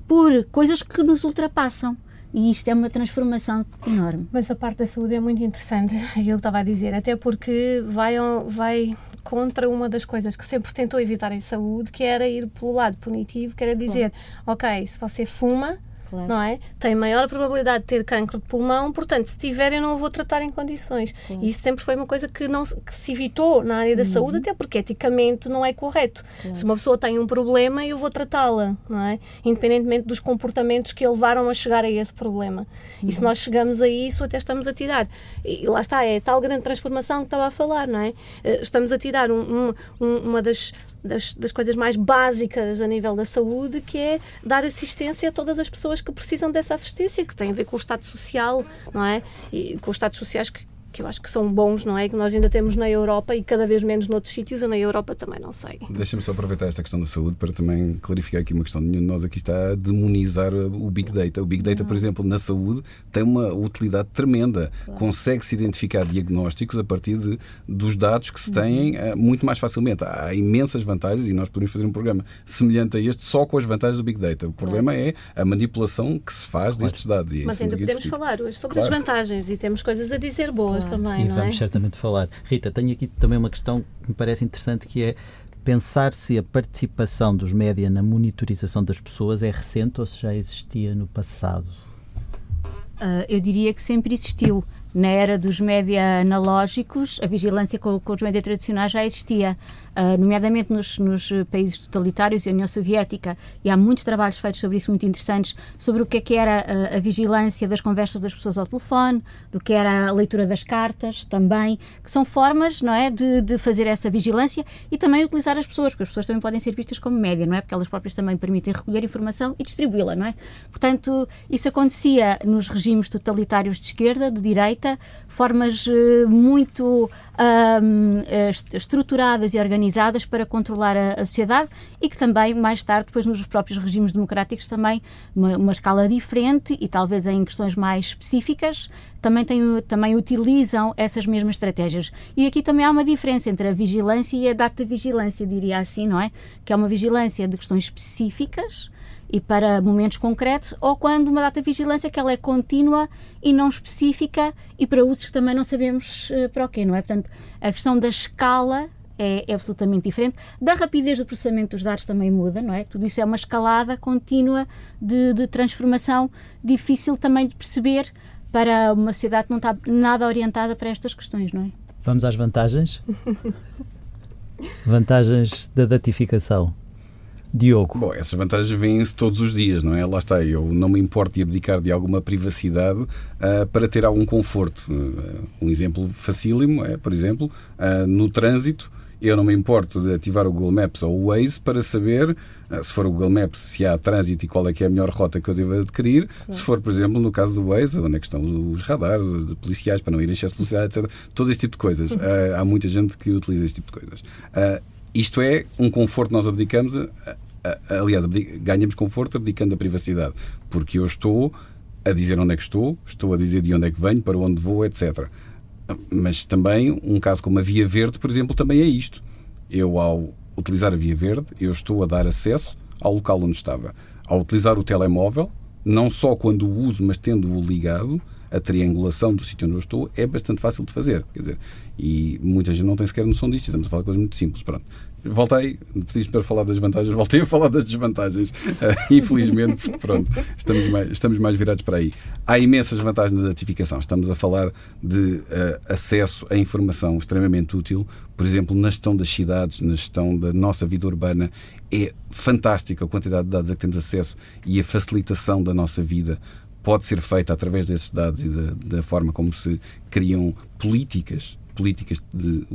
S5: por coisas que nos ultrapassam. E isto é uma transformação enorme.
S4: Mas a parte da saúde é muito interessante, que estava a dizer, até porque vai, vai contra uma das coisas que sempre tentou evitar em saúde, que era ir pelo lado punitivo, que era dizer, ok, se você fuma, claro. não é? Tem maior probabilidade de ter cancro de pulmão, portanto, se tiver, eu não o vou tratar em condições. Claro. E isso sempre foi uma coisa que, não, que se evitou na área da uhum. saúde, até porque eticamente não é correto. Claro. Se uma pessoa tem um problema, eu vou tratá-la, não é? Independentemente dos comportamentos que a levaram a chegar a esse problema. Uhum. E se uhum. nós chegamos a isso, até estamos a tirar. E lá está, é tal grande transformação que estava a falar, não é? Eh, estamos a tirar um, um, uma das das, das coisas mais básicas a nível da saúde, que é dar assistência a todas as pessoas que precisam dessa assistência, que tem a ver com o Estado Social, não é? E com os Estados Sociais que, que eu acho que são bons, não é? Que nós ainda temos na Europa e cada vez menos noutros sítios, e na Europa também não sei.
S3: Deixa-me só aproveitar esta questão da saúde para também clarificar aqui uma questão. Nenhum de nós aqui está a demonizar o Big Data. O Big Data, por exemplo, na saúde, tem uma utilidade tremenda. Claro. Consegue-se identificar diagnósticos a partir de, dos dados que se têm uhum. muito mais facilmente. Há imensas vantagens e nós podemos fazer um programa semelhante a este só com as vantagens do Big Data. O problema claro. é a manipulação que se faz claro. destes dados.
S4: Mas ainda podemos falar hoje sobre as vantagens e temos coisas a dizer boas claro. também.
S2: E vamos
S4: é?
S2: certamente falar. Rita, tenho aqui também uma questão que me parece interessante que é pensar se a participação dos média na monitorização das pessoas é recente ou se já existia no passado.
S5: Uh, eu diria que sempre existiu. Na era dos média analógicos, a vigilância com, com os média tradicionais já existia uh, nomeadamente nos, nos, países totalitários e a União Soviética, e há muitos trabalhos feitos sobre isso muito interessantes, sobre o que é que era a, a vigilância das conversas das pessoas ao telefone, do que era a leitura das cartas também, que são formas, não é, de, de fazer essa vigilância e também utilizar as pessoas, porque as pessoas também podem ser vistas como média, não é? Porque elas próprias também permitem recolher informação e distribuí-la, não é? Portanto, isso acontecia nos regimes totalitários de esquerda, de direita, formas uh, muito um, estruturadas e organizadas para controlar a, a, sociedade e que também, mais tarde, depois nos próprios regimes democráticos, também uma, uma escala diferente e talvez em questões mais específicas, também, tem, também utilizam essas mesmas estratégias. E aqui também há uma diferença entre a vigilância e a data vigilância, diria assim, não é? Que é uma vigilância de questões específicas e para momentos concretos, ou quando uma data de vigilância que ela é contínua e não específica e para usos que também não sabemos uh, para o quê, não é? Portanto, a questão da escala é, é, absolutamente diferente. Da rapidez do processamento dos dados também muda, não é? Tudo isso é uma escalada contínua de, de transformação, difícil também de perceber para uma sociedade que não está nada orientada para estas questões, não é?
S2: Vamos às vantagens? vantagens da datificação. Diogo.
S3: Bom, essas vantagens vêm-se todos os dias, não é? Lá está, eu não me importo de abdicar de alguma privacidade uh, para ter algum conforto. Uh, um exemplo facílimo é, por exemplo, uh, no trânsito, eu não me importo de ativar o Google Maps ou o Waze para saber, se for o Google Maps, se há trânsito e qual é que é a melhor rota que eu devo adquirir. Claro. Se for, por exemplo, no caso do Waze, onde é que estão os radares de policiais para não ir em excesso de velocidade, etc. Todo este tipo de coisas. Uhum. há muita gente que utiliza este tipo de coisas. Isto é um conforto nós abdicamos aliás, ganhamos conforto abdicando a privacidade, porque eu estou a dizer onde é que estou, estou a dizer de onde é que venho, para onde vou, etc. Mas também, um caso como a Via Verde, por exemplo, também é isto. Eu, ao utilizar a Via Verde, eu estou a dar acesso ao local onde estava. Ao utilizar o telemóvel, não só quando o uso, mas tendo-o ligado, a triangulação do sítio onde eu estou é bastante fácil de fazer. Quer dizer, e muita gente não tem sequer noção disto. Estamos a falar de coisas muito simples. Pronto. Voltei, pediste para falar das vantagens, voltei a falar das desvantagens, uh, infelizmente, porque pronto, estamos mais, estamos mais virados para aí. Há imensas vantagens da notificação. Estamos a falar de uh, acesso a informação extremamente útil, por exemplo, na gestão das cidades, na gestão da nossa vida urbana. É fantástica a quantidade de dados a que temos acesso e a facilitação da nossa vida pode ser feita através desses dados e da, da forma como se criam políticas políticas, de,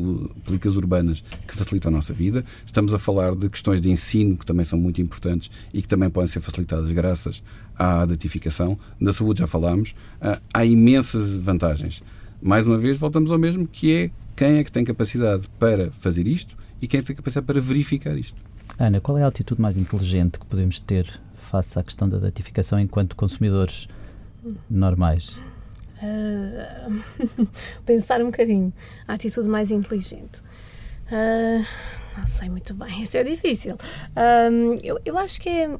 S3: políticas urbanas que facilitam a nossa vida. Estamos a falar de questões de ensino que também são muito importantes e que também podem ser facilitadas graças à datificação. Da saúde já falámos. Ah, há imensas vantagens. Mais uma vez, voltamos ao mesmo, que é quem é que tem capacidade para fazer isto e quem é que tem capacidade para verificar isto.
S2: Ana, qual é a atitude mais inteligente que podemos ter face à questão da datificação enquanto consumidores normais?
S4: Uh, pensar um bocadinho. A atitude mais inteligente. Uh, não sei muito bem, isso é difícil. Uh, eu, eu acho que é,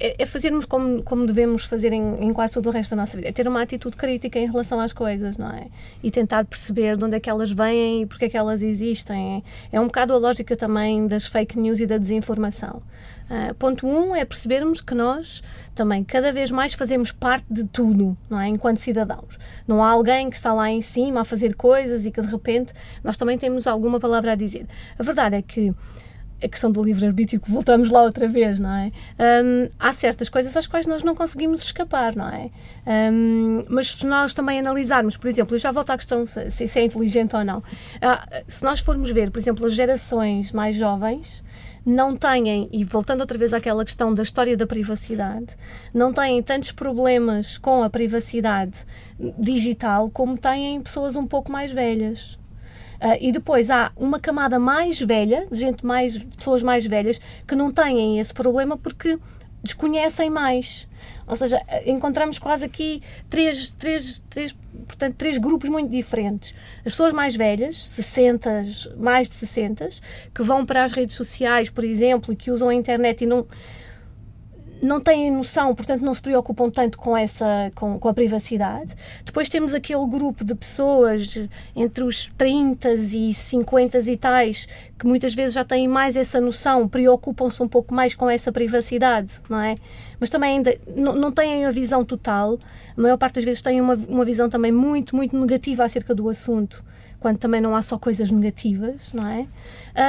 S4: é, é, fazermos como, como devemos fazer em, em, quase todo o resto da nossa vida. É ter uma atitude crítica em relação às coisas, não é? E tentar perceber de onde é que elas vêm e porque é que elas existem. É, é um bocado a lógica também das fake news e da desinformação. Uh, ponto 1 um é percebermos que nós também cada vez mais fazemos parte de tudo, não é? Enquanto cidadãos. Não há alguém que está lá em cima a fazer coisas e que de repente nós também temos alguma palavra a dizer. A verdade é que a questão do livre-arbítrio, que voltamos lá outra vez, não é? Um, há certas coisas às quais nós não conseguimos escapar, não é? Um, mas se nós também analisarmos, por exemplo, eu já volto à questão se, se é inteligente ou não. Ah, se nós formos ver, por exemplo, as gerações mais jovens, não têm, e voltando outra vez àquela questão da história da privacidade, não têm tantos problemas com a privacidade digital como têm pessoas um pouco mais velhas. Uh, e depois há uma camada mais velha, gente mais, pessoas mais velhas, que não têm esse problema porque desconhecem mais. Ou seja, encontramos quase aqui três, três, três, portanto, três grupos muito diferentes. As pessoas mais velhas, 60, mais de 60, que vão para as redes sociais, por exemplo, e que usam a internet e não não têm noção, portanto não se preocupam tanto com essa com, com, a privacidade. Depois temos aquele grupo de pessoas entre os 30 e 50 e tais que muitas vezes já têm mais essa noção, preocupam-se um pouco mais com essa privacidade, não é? Mas também ainda não, têm a visão total. A maior parte das vezes têm uma, uma visão também muito, muito negativa acerca do assunto quando também não há só coisas negativas, não é?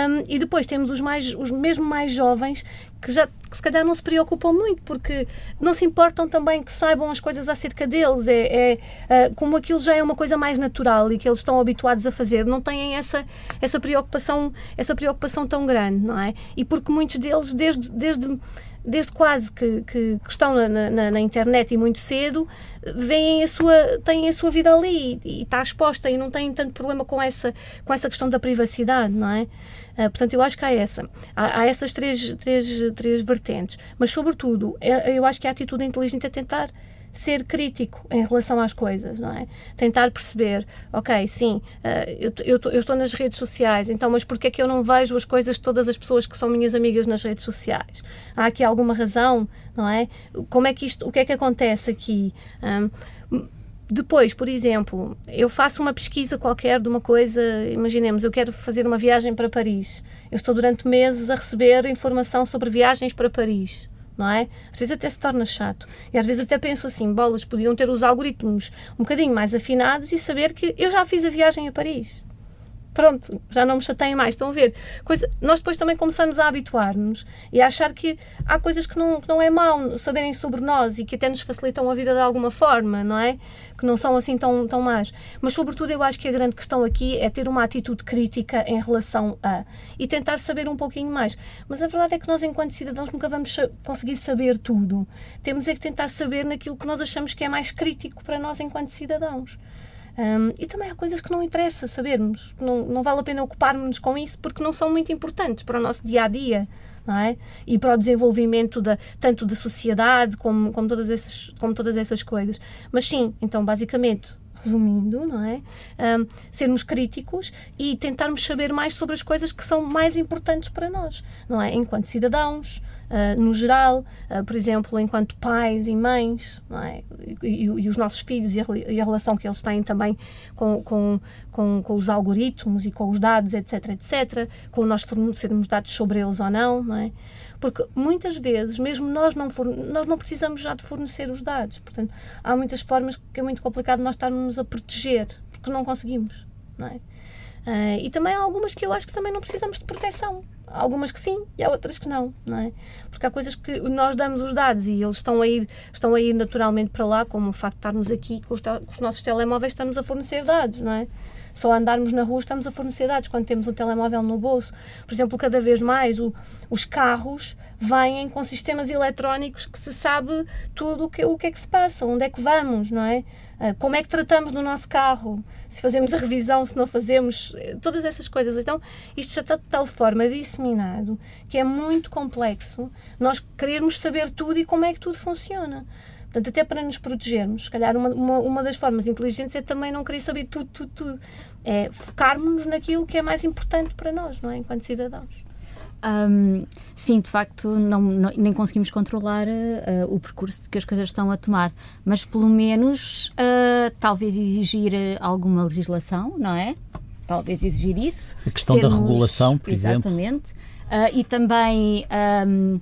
S4: Um, e depois temos os mais, os mesmo mais jovens que já que se calhar não se preocupam muito porque não se importam também que saibam as coisas acerca deles é, é uh, como aquilo já é uma coisa mais natural e que eles estão habituados a fazer não têm essa essa preocupação essa preocupação tão grande não é e porque muitos deles desde desde desde quase que, que, que estão na, na, na, internet e muito cedo, veem a sua, têm a sua vida ali e, e, está exposta e não têm tanto problema com essa, com essa questão da privacidade, não é? Uh, portanto, eu acho que há essa. Há, há, essas três, três, três vertentes. Mas, sobretudo, é, eu acho que a atitude inteligente é tentar ser crítico em relação às coisas, não é? Tentar perceber, ok, sim, uh, eu, eu, eu, estou nas redes sociais, então, mas porquê é que eu não vejo as coisas de todas as pessoas que são minhas amigas nas redes sociais? Há aqui alguma razão, não é? Como é que isto, o que é que acontece aqui? Um, depois, por exemplo, eu faço uma pesquisa qualquer de uma coisa, imaginemos, eu quero fazer uma viagem para Paris. Eu estou durante meses a receber informação sobre viagens para Paris não é? Às vezes até se torna chato. E às vezes até penso assim, bolas, podiam ter os algoritmos um bocadinho mais afinados e saber que eu já fiz a viagem a Paris pronto, já não me chateiem mais. Estão a ver? Coisa, nós depois também começamos a habituar-nos e a achar que há coisas que não, que não é mau saberem sobre nós e que até nos facilitam a vida de alguma forma, não é? Que não são assim tão, tão más. Mas, sobretudo, eu acho que a grande questão aqui é ter uma atitude crítica em relação a e tentar saber um pouquinho mais. Mas a verdade é que nós, enquanto cidadãos, nunca vamos conseguir saber tudo. Temos é que tentar saber naquilo que nós achamos que é mais crítico para nós enquanto cidadãos. Um, e também há coisas que não interessa sabermos, não, não vale a pena ocuparmos-nos com isso porque não são muito importantes para o nosso dia a dia. É? E para o desenvolvimento da, tanto da sociedade como, como, todas essas, como todas essas coisas. Mas sim, então, basicamente, resumindo, não é? Um, sermos críticos e tentarmos saber mais sobre as coisas que são mais importantes para nós, não é? Enquanto cidadãos, uh, no geral, uh, por exemplo, enquanto pais e mães, é? e, e, e, os nossos filhos e a, e a, relação que eles têm também com, com, com, com, os algoritmos e com os dados, etc, etc, com nós fornecermos dados sobre eles ou não, não é? Porque muitas vezes, mesmo nós não, nós não precisamos já de fornecer os dados. Portanto, há muitas formas que é muito complicado nós estarmos a proteger, porque não conseguimos. Não é? Uh, e também há algumas que eu acho que também não precisamos de proteção. Há algumas que sim e há outras que não, não é? Porque há coisas que nós damos os dados e eles estão a ir, estão a ir naturalmente para lá, como o facto de estarmos aqui com os, com os nossos telemóveis, estamos a fornecer dados, não é? Só andarmos na rua estamos a fornecer dados quando temos um telemóvel no bolso. Por exemplo, cada vez mais o, os carros vêm com sistemas eletrónicos que se sabe tudo o que, o que é que se passa, onde é que vamos, não é? Ah, como é que tratamos do nosso carro, se fazemos a revisão, se não fazemos, eh, todas essas coisas. Então, isto já está de tal forma disseminado que é muito complexo nós querermos saber tudo e como é que tudo funciona. Portanto, até para nos protegermos, se calhar uma, uma, uma das formas inteligentes é também não querer saber tudo, tudo, tudo. É focarmos naquilo que é mais importante para nós, não é? Enquanto cidadãos.
S5: Um, sim, de facto, não, não, nem conseguimos controlar uh, o percurso que as coisas estão a tomar, mas pelo menos uh, talvez exigir alguma legislação, não é? Talvez exigir isso.
S2: A questão Sermos, da regulação, por
S5: exatamente,
S2: exemplo.
S5: Exatamente. Uh, e também um,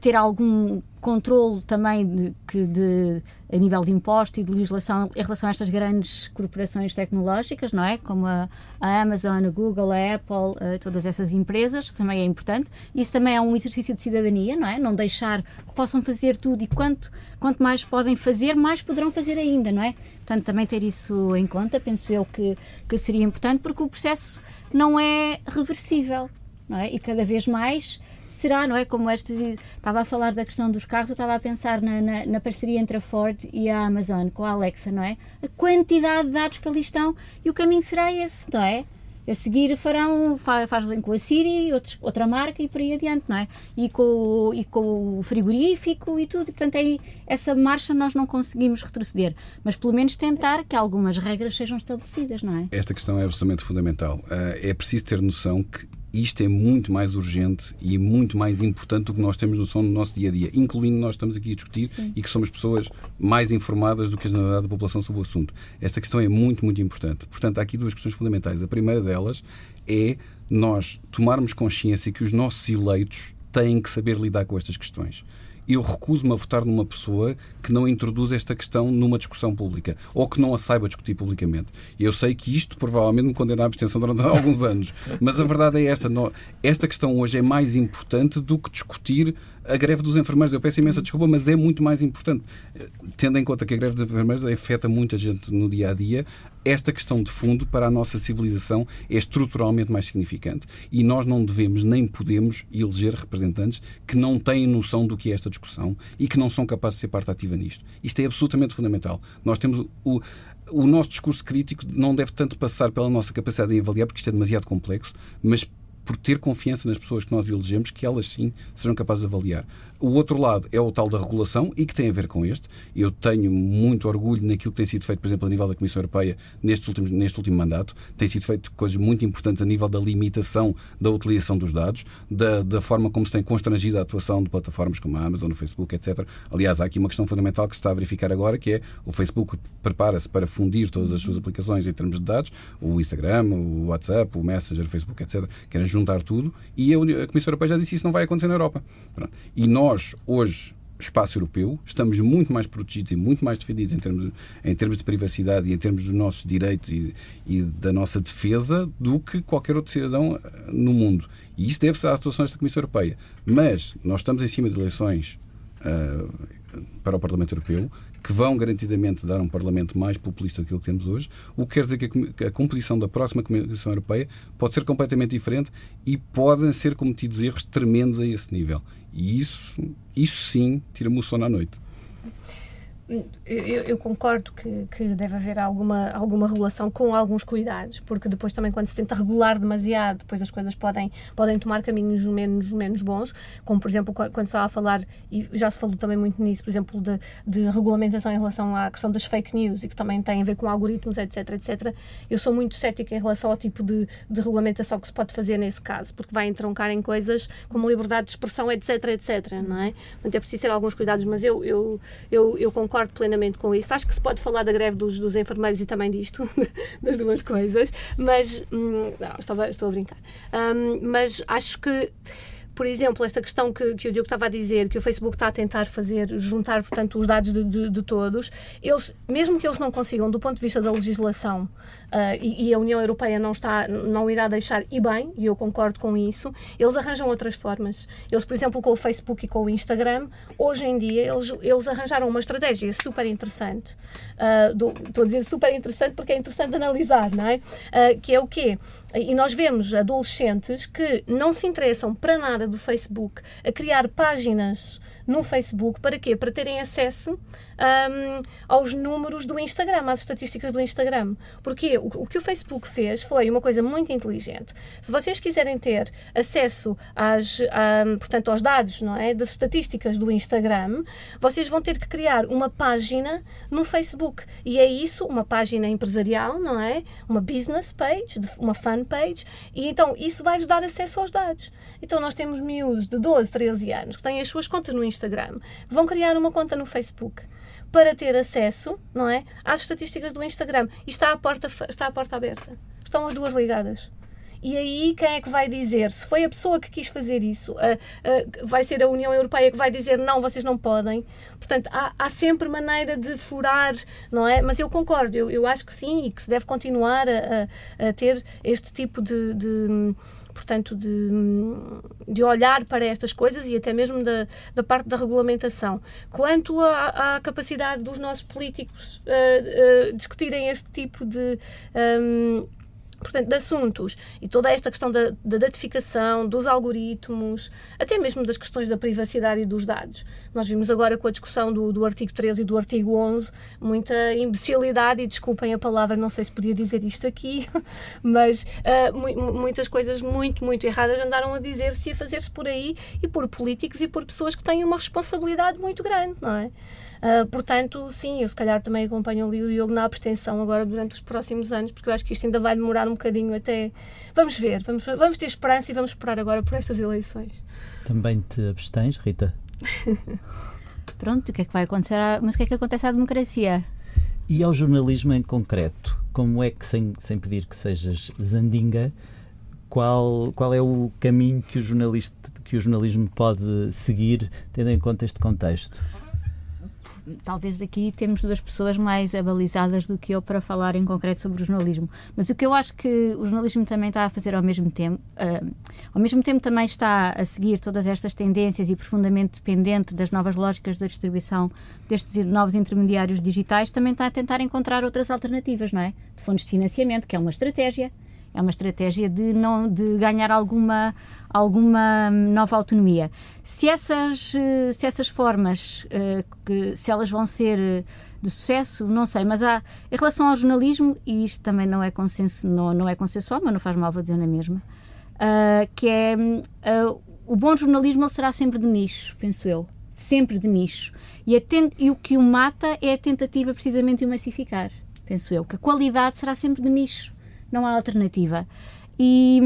S5: ter algum controle também de, que de, a nível de impostos e de legislação em relação a estas grandes corporações tecnológicas, não é? Como a, a Amazon, a Google, a Apple, uh, todas essas empresas, também é importante. Isso também é um exercício de cidadania, não é? Não deixar que possam fazer tudo e quanto, quanto mais podem fazer, mais poderão fazer ainda, não é? Portanto, também ter isso em conta, penso eu que, que seria importante, porque o processo não é reversível, não é? E cada vez mais será, não é? Como este estava a falar da questão dos carros, eu estava a pensar na, na, na, parceria entre a Ford e a Amazon com a Alexa, não é? A quantidade de dados que ali estão e o caminho será esse, não é? A seguir farão, fazem com a Siri, outros, outra marca e por aí adiante, não é? E com, e com o frigorífico e tudo. E, portanto, aí, essa marcha nós não conseguimos retroceder. Mas pelo menos tentar que algumas regras sejam estabelecidas, não é?
S3: Esta questão é absolutamente fundamental. Eh, é preciso ter noção que isto é muito mais urgente e muito mais importante do que nós temos noção no nosso dia a dia, incluindo nós estamos aqui a discutir Sim. e que somos pessoas mais informadas do que a generalidade da população sobre o assunto. Esta questão é muito, muito importante. Portanto, há aqui duas questões fundamentais. A primeira delas é nós tomarmos consciência que os nossos eleitos têm que saber lidar com estas questões eu recuso-me a votar numa pessoa que não introduz esta questão numa discussão pública ou que não a saiba discutir publicamente. Eu sei que isto provavelmente me condena à abstenção durante alguns anos, mas a verdade é esta: esta questão hoje é mais importante do que discutir a greve dos enfermeiros. Eu peço imensa desculpa, mas é muito mais importante. Tendo em conta que a greve dos enfermeiros afeta muita gente no dia a dia, esta questão de fundo para a nossa civilização é estruturalmente mais significante. E nós não devemos nem podemos eleger representantes que não têm noção do que é esta discussão e que não são capazes de ser parte ativa nisto. Isto é absolutamente fundamental. Nós temos o, o nosso discurso crítico não deve tanto passar pela nossa capacidade de avaliar, porque isto é demasiado complexo, mas por ter confiança nas pessoas que nós elegemos, que elas sim sejam capazes de avaliar. O outro lado é o tal da regulação e que tem a ver com este. Eu tenho muito orgulho naquilo que tem sido feito, por exemplo, a nível da Comissão Europeia neste último, neste último mandato. Tem sido feito coisas muito importantes a nível da limitação da utilização dos dados, da, da forma como se tem constrangido a atuação de plataformas como a Amazon, o Facebook, etc. Aliás, há aqui uma questão fundamental que se está a verificar agora, que é o Facebook prepara-se para fundir todas as suas aplicações em termos de dados, o Instagram, o WhatsApp, o Messenger, o Facebook, etc. Querem juntar tudo e a, Comissão Europeia já disse isso não vai acontecer na Europa. Pronto. E nós nós, hoje, espaço europeu, estamos muito mais protegidos e muito mais defendidos em termos, em termos de privacidade e em termos dos nossos direitos e, e da nossa defesa do que qualquer outro cidadão eh, no mundo. E isso deve-se às atuações da Comissão Europeia. Mas nós estamos em cima de eleições uh, para o Parlamento Europeu que vão garantidamente dar um Parlamento mais populista do que o que temos hoje, o que quer dizer que a composição da próxima Comissão Europeia pode ser completamente diferente e podem ser cometidos erros tremendos a esse nível. E isso, isso sim, tira-me o sono à noite.
S4: Eu, eu, concordo que, que, deve haver alguma, alguma regulação com alguns cuidados, porque depois também quando se tenta regular demasiado, depois as coisas podem, podem tomar caminhos menos, menos bons, como por exemplo quando se estava a falar, e já se falou também muito nisso, por exemplo, de, de regulamentação em relação à questão das fake news e que também tem a ver com algoritmos, etc, etc. Eu sou muito cética em relação ao tipo de, de regulamentação que se pode fazer nesse caso, porque vai entroncar em coisas como liberdade de expressão, etc, etc, não é? Portanto, é preciso ter alguns cuidados, mas eu, eu, eu, eu concordo concordo plenamente com isso. Acho que se pode falar da greve dos, dos enfermeiros e também disto, das duas coisas, mas. Hum, não, estou, estou a brincar. Um, mas acho que por exemplo, esta questão que, que o Diogo estava a dizer, que o Facebook está a tentar fazer, juntar, portanto, os dados de, de, de todos, eles, mesmo que eles não consigam, do ponto de vista da legislação, uh, e, e, a União Europeia não, está, não irá deixar, e bem, e eu concordo com isso, eles arranjam outras formas. Eles, por exemplo, com o Facebook e com o Instagram, hoje em dia, eles, eles arranjaram uma estratégia super interessante. Uh, estou a dizer super interessante porque é interessante analisar, não é? Uh, que é o quê? E nós vemos adolescentes que não se interessam para nada do Facebook a criar páginas no Facebook. Para quê? Para terem acesso um, aos números do Instagram, às estatísticas do Instagram. Porque o, o, que o Facebook fez foi uma coisa muito inteligente. Se vocês quiserem ter acesso às, um, portanto, aos dados não é, das estatísticas do Instagram, vocês vão ter que criar uma página no Facebook. E é isso, uma página empresarial, não é? Uma business page, uma fan page. E então isso vai-vos dar acesso aos dados. Então nós temos miúdos de 12, 13 anos que têm as suas contas no Instagram Instagram, vão criar uma conta no Facebook para ter acesso, não é, às estatísticas do Instagram. E está a porta, está a porta aberta. Estão as duas ligadas. E aí quem é que vai dizer? Se foi a pessoa que quis fazer isso, vai ser a União Europeia que vai dizer não, vocês não podem. Portanto, há, há sempre maneira de furar, não é? Mas eu concordo, eu, eu acho que sim e que se deve continuar a, a, a ter este tipo de, de portanto, de, de olhar para estas coisas e até mesmo da, da parte da regulamentação. Quanto à, à capacidade dos nossos políticos uh, uh, discutirem este tipo de. Um, portanto, de assuntos e toda esta questão da, da, datificação, dos algoritmos, até mesmo das questões da privacidade e dos dados. Nós vimos agora com a discussão do, do artigo 13 e do artigo 11 muita imbecilidade, e desculpem a palavra, não sei se podia dizer isto aqui, mas uh, mu muitas coisas muito, muito erradas andaram a dizer-se e a fazer-se por aí e por políticos e por pessoas que têm uma responsabilidade muito grande, não é? Uh, portanto, sim, eu se calhar também acompanho ali o Diogo na abstenção agora durante os próximos anos, porque eu acho que isto ainda vai demorar um bocadinho até. Vamos ver, vamos, vamos ter esperança e vamos esperar agora por estas eleições.
S2: Também te abstens, Rita?
S5: Pronto, o que é que vai acontecer? À... Mas o que é que acontece à democracia?
S2: E ao jornalismo em concreto? Como é que, sem, sem pedir que sejas zandinga, qual, qual é o caminho que o, jornalista, que o jornalismo pode seguir, tendo em conta este contexto?
S5: Talvez aqui temos duas pessoas mais abalizadas do que eu para falar em concreto sobre o jornalismo. Mas o que eu acho que o jornalismo também está a fazer ao mesmo tempo, uh, ao mesmo tempo também está a seguir todas estas tendências e profundamente dependente das novas lógicas da distribuição destes novos intermediários digitais, também está a tentar encontrar outras alternativas, não é? De fundos de financiamento, que é uma estratégia é uma estratégia de não de ganhar alguma alguma nova autonomia. Se essas eh, se essas formas eh, que se elas vão ser eh, de sucesso, não sei, mas há em relação ao jornalismo e isto também não é consenso não, não é consensual, mas não faz mal vou dizer na mesma. Uh, que é uh, o bom jornalismo ele será sempre de nicho, penso eu, sempre de nicho. E, e o que o mata é a tentativa precisamente de o massificar, penso eu, que a qualidade será sempre de nicho não há alternativa. E,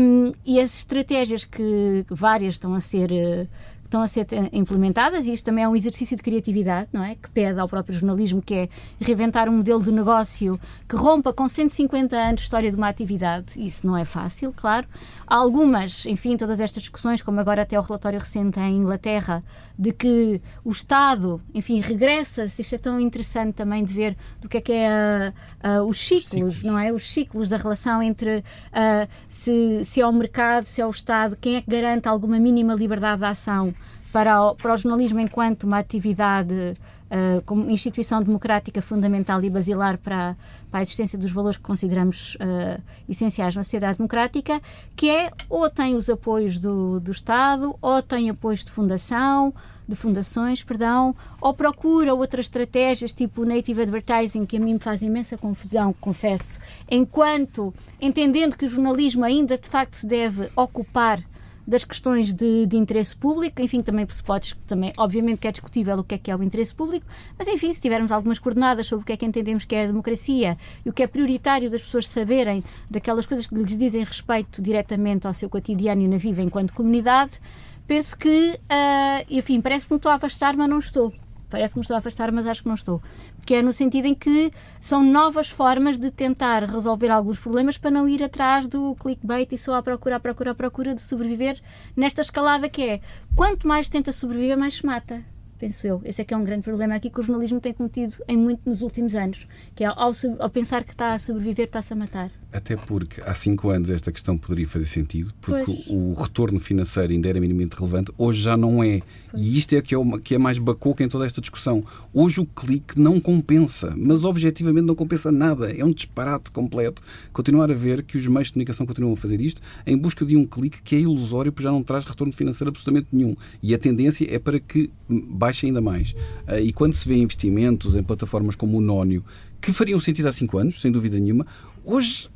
S5: e as estratégias que, várias estão a ser uh, estão a ser implementadas e isto também é um exercício de criatividade, não é? Que pede ao próprio jornalismo, que é reinventar um modelo de negócio que rompa com 150 anos de história de uma atividade. Isso não é fácil, claro. Há algumas, enfim, todas estas discussões, como agora até o relatório recente em Inglaterra, de que o Estado, enfim, regressa, se isto é tão interessante também de ver do que é que é uh, uh, os, ciclos, ciclos, não é? Os ciclos da relação entre uh, se, se é o mercado, se é o Estado, quem é que garante alguma mínima liberdade de ação para o, para o jornalismo enquanto uma atividade uh, como instituição democrática fundamental e basilar para, para a existência dos valores que consideramos uh, essenciais na sociedade democrática, que é ou tem os apoios do, do Estado, ou tem apoios de fundação, de fundações, perdão, ou procura outras estratégias, tipo native advertising, que a mim me faz imensa confusão, confesso, enquanto entendendo que o jornalismo ainda de facto se deve ocupar das questões de, de, interesse público, enfim, também se pode, também, obviamente que é discutível o que é que é o interesse público, mas enfim, se tivermos algumas coordenadas sobre o que é que entendemos que é a democracia e o que é prioritário das pessoas saberem daquelas coisas que lhes dizem respeito diretamente ao seu cotidiano e na vida enquanto comunidade, penso que, uh, enfim, parece que me estou a afastar, mas não estou. Parece que me estou a afastar, mas acho que não estou que é no sentido em que são novas formas de tentar resolver alguns problemas para não ir atrás do clickbait e só à procura, à procura, à procura de sobreviver nesta escalada que é quanto mais tenta sobreviver, mais se mata penso eu. Esse é que é um grande problema aqui que o jornalismo tem cometido em muito nos últimos anos, que é ao, ao pensar que está a sobreviver, está-se a matar.
S3: Até porque há cinco anos esta questão poderia fazer sentido, porque pois. o, retorno financeiro ainda era minimamente relevante, hoje já não é. Pois. E isto é que é, uma, que é mais bacoca em toda esta discussão. Hoje o clique não compensa, mas objetivamente não compensa nada. É um disparate completo. Continuar a ver que os meios de comunicação continuam a fazer isto em busca de um clique que é ilusório, porque já não traz retorno financeiro absolutamente nenhum. E a tendência é para que baixe ainda mais. Ah, e quando se vê investimentos em plataformas como o Nónio, que fariam sentido há cinco anos, sem dúvida nenhuma, hoje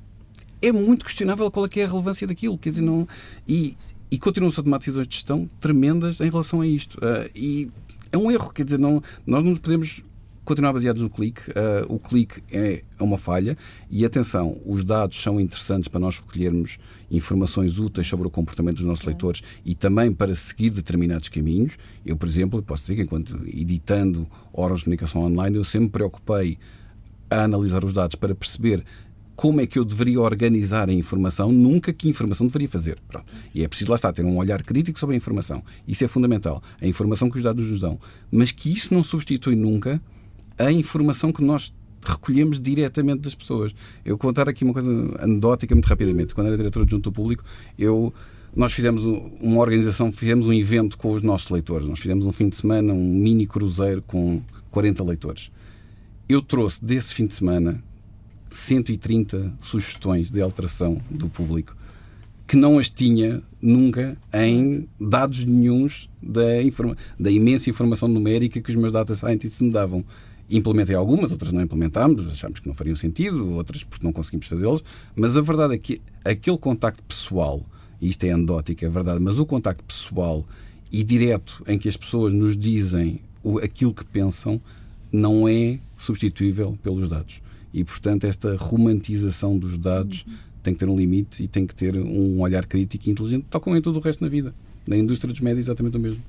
S3: é muito questionável qual é, que é a relevância daquilo. Quer dizer, não, e, e continuam-se a tomar decisões de gestão tremendas em relação a isto. Uh, e é um erro, quer dizer, não, nós não nos podemos continuar baseados no clique. Uh, o clique é uma falha e atenção, os dados são interessantes para nós recolhermos informações úteis sobre o comportamento dos nossos leitores e também para seguir determinados caminhos. Eu, por exemplo, posso dizer que enquanto editando órgãos de comunicação online, eu sempre me preocupei a analisar os dados para perceber como é que eu deveria organizar a informação, nunca que informação deveria fazer. Pronto. E é preciso lá estar, ter um olhar crítico sobre a informação. Isso é fundamental. A informação que os dados nos dão. Mas que isso não substitui nunca a informação que nós recolhemos diretamente das pessoas. Eu vou contar aqui uma coisa anedótica muito rapidamente. Quando era diretor adjunto do público, eu nós fizemos uma organização, fizemos um evento com os nossos leitores. Nós fizemos um fim de semana, um mini cruzeiro com 40 leitores. Eu trouxe desse fim de semana 130 sugestões de alteração do público que não as tinha nunca em dados nenhums da, informa da imensa informação numérica que os meus data scientists me davam. Implementei algumas, outras não implementámos, achámos que não fariam sentido, outras porque não conseguimos fazê-las, mas a verdade é que aquele contacto pessoal, e isto é anedótico, é verdade, mas o contacto pessoal e direto em que as pessoas nos dizem aquilo que pensam não é substituível pelos dados. E, portanto, esta romantização dos dados uhum. tem que ter um limite e tem que ter um olhar crítico e inteligente, tal como em todo o resto na vida. Na indústria dos médios, exatamente o mesmo.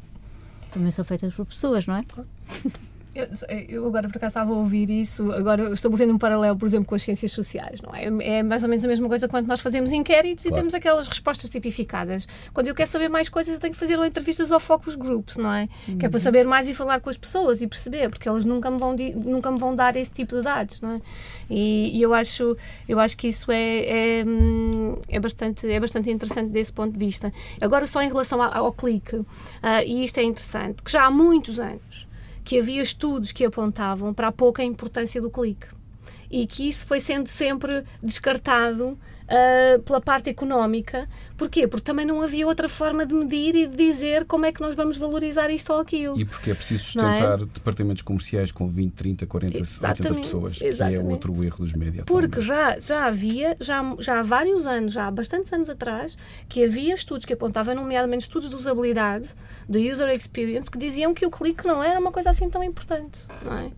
S5: Também são feitas por pessoas, não é?
S4: Eu, eu, agora por acaso estava a ouvir isso, agora estabelecendo um paralelo, por exemplo, com as ciências sociais, não é? É mais ou menos a mesma coisa quando nós fazemos inquéritos claro. e temos aquelas respostas tipificadas. Quando eu quero saber mais coisas, eu tenho que fazer entrevistas ao focus groups, não é? Uhum. Que é para uhum. saber mais e falar com as pessoas e perceber, porque elas nunca me vão, nunca me vão dar esse tipo de dados, não é? E, e eu, acho, eu acho que isso é, é, é, bastante, é bastante interessante desse ponto de vista. Agora, só em relação ao, ao clique, uh, e isto é interessante, que já há muitos anos que havia estudos que apontavam para a pouca importância do clique e que isso foi sendo sempre descartado uh, pela parte económica. Porquê? Porque também não havia outra forma de medir e de dizer como é que nós vamos valorizar isto ou aquilo.
S3: E porque é preciso é? sustentar é? departamentos comerciais com 20, 30, 40, exatamente, 80 pessoas, exatamente. que é outro erro dos médias.
S4: Porque já, já havia, já, já há vários anos, já há bastantes anos atrás, que havia estudos que apontavam, nomeadamente estudos de usabilidade, de user experience, que diziam que o clique não era uma coisa assim tão importante. Não é?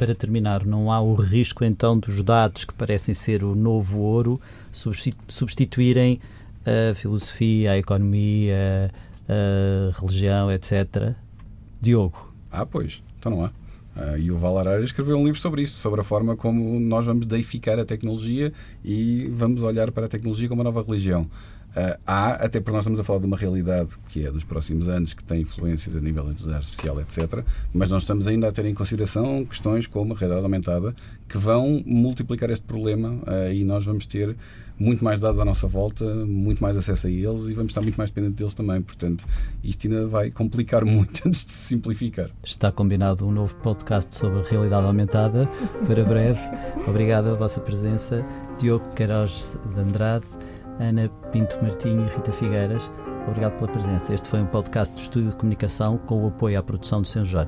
S2: Para terminar, não há o risco então dos dados que parecem ser o novo ouro substituírem a filosofia, a economia, a religião, etc. Diogo.
S3: Ah, pois, então não há. Uh, e o Val Arara escreveu um livro sobre isso, sobre a forma como nós vamos deificar a tecnologia e vamos olhar para a tecnologia como uma nova religião. Uh, há, até porque nós estamos a falar de uma realidade que é dos próximos anos, que tem influências a nível de inteligência artificial, etc. Mas nós estamos ainda a ter em consideração questões como a realidade aumentada, que vão multiplicar este problema uh, e nós vamos ter muito mais dados à nossa volta, muito mais acesso a eles e vamos estar muito mais dependentes deles também. Portanto, isto ainda vai complicar muito antes de se simplificar.
S2: Está combinado um novo podcast sobre a realidade aumentada para breve. Obrigado a vossa presença. Diogo Queiroz de Andrade. Ana Pinto Martinho e Rita Figueiras. obrigado pela presença. Este foi um podcast do Estúdio de Comunicação com o apoio à produção do Senjor.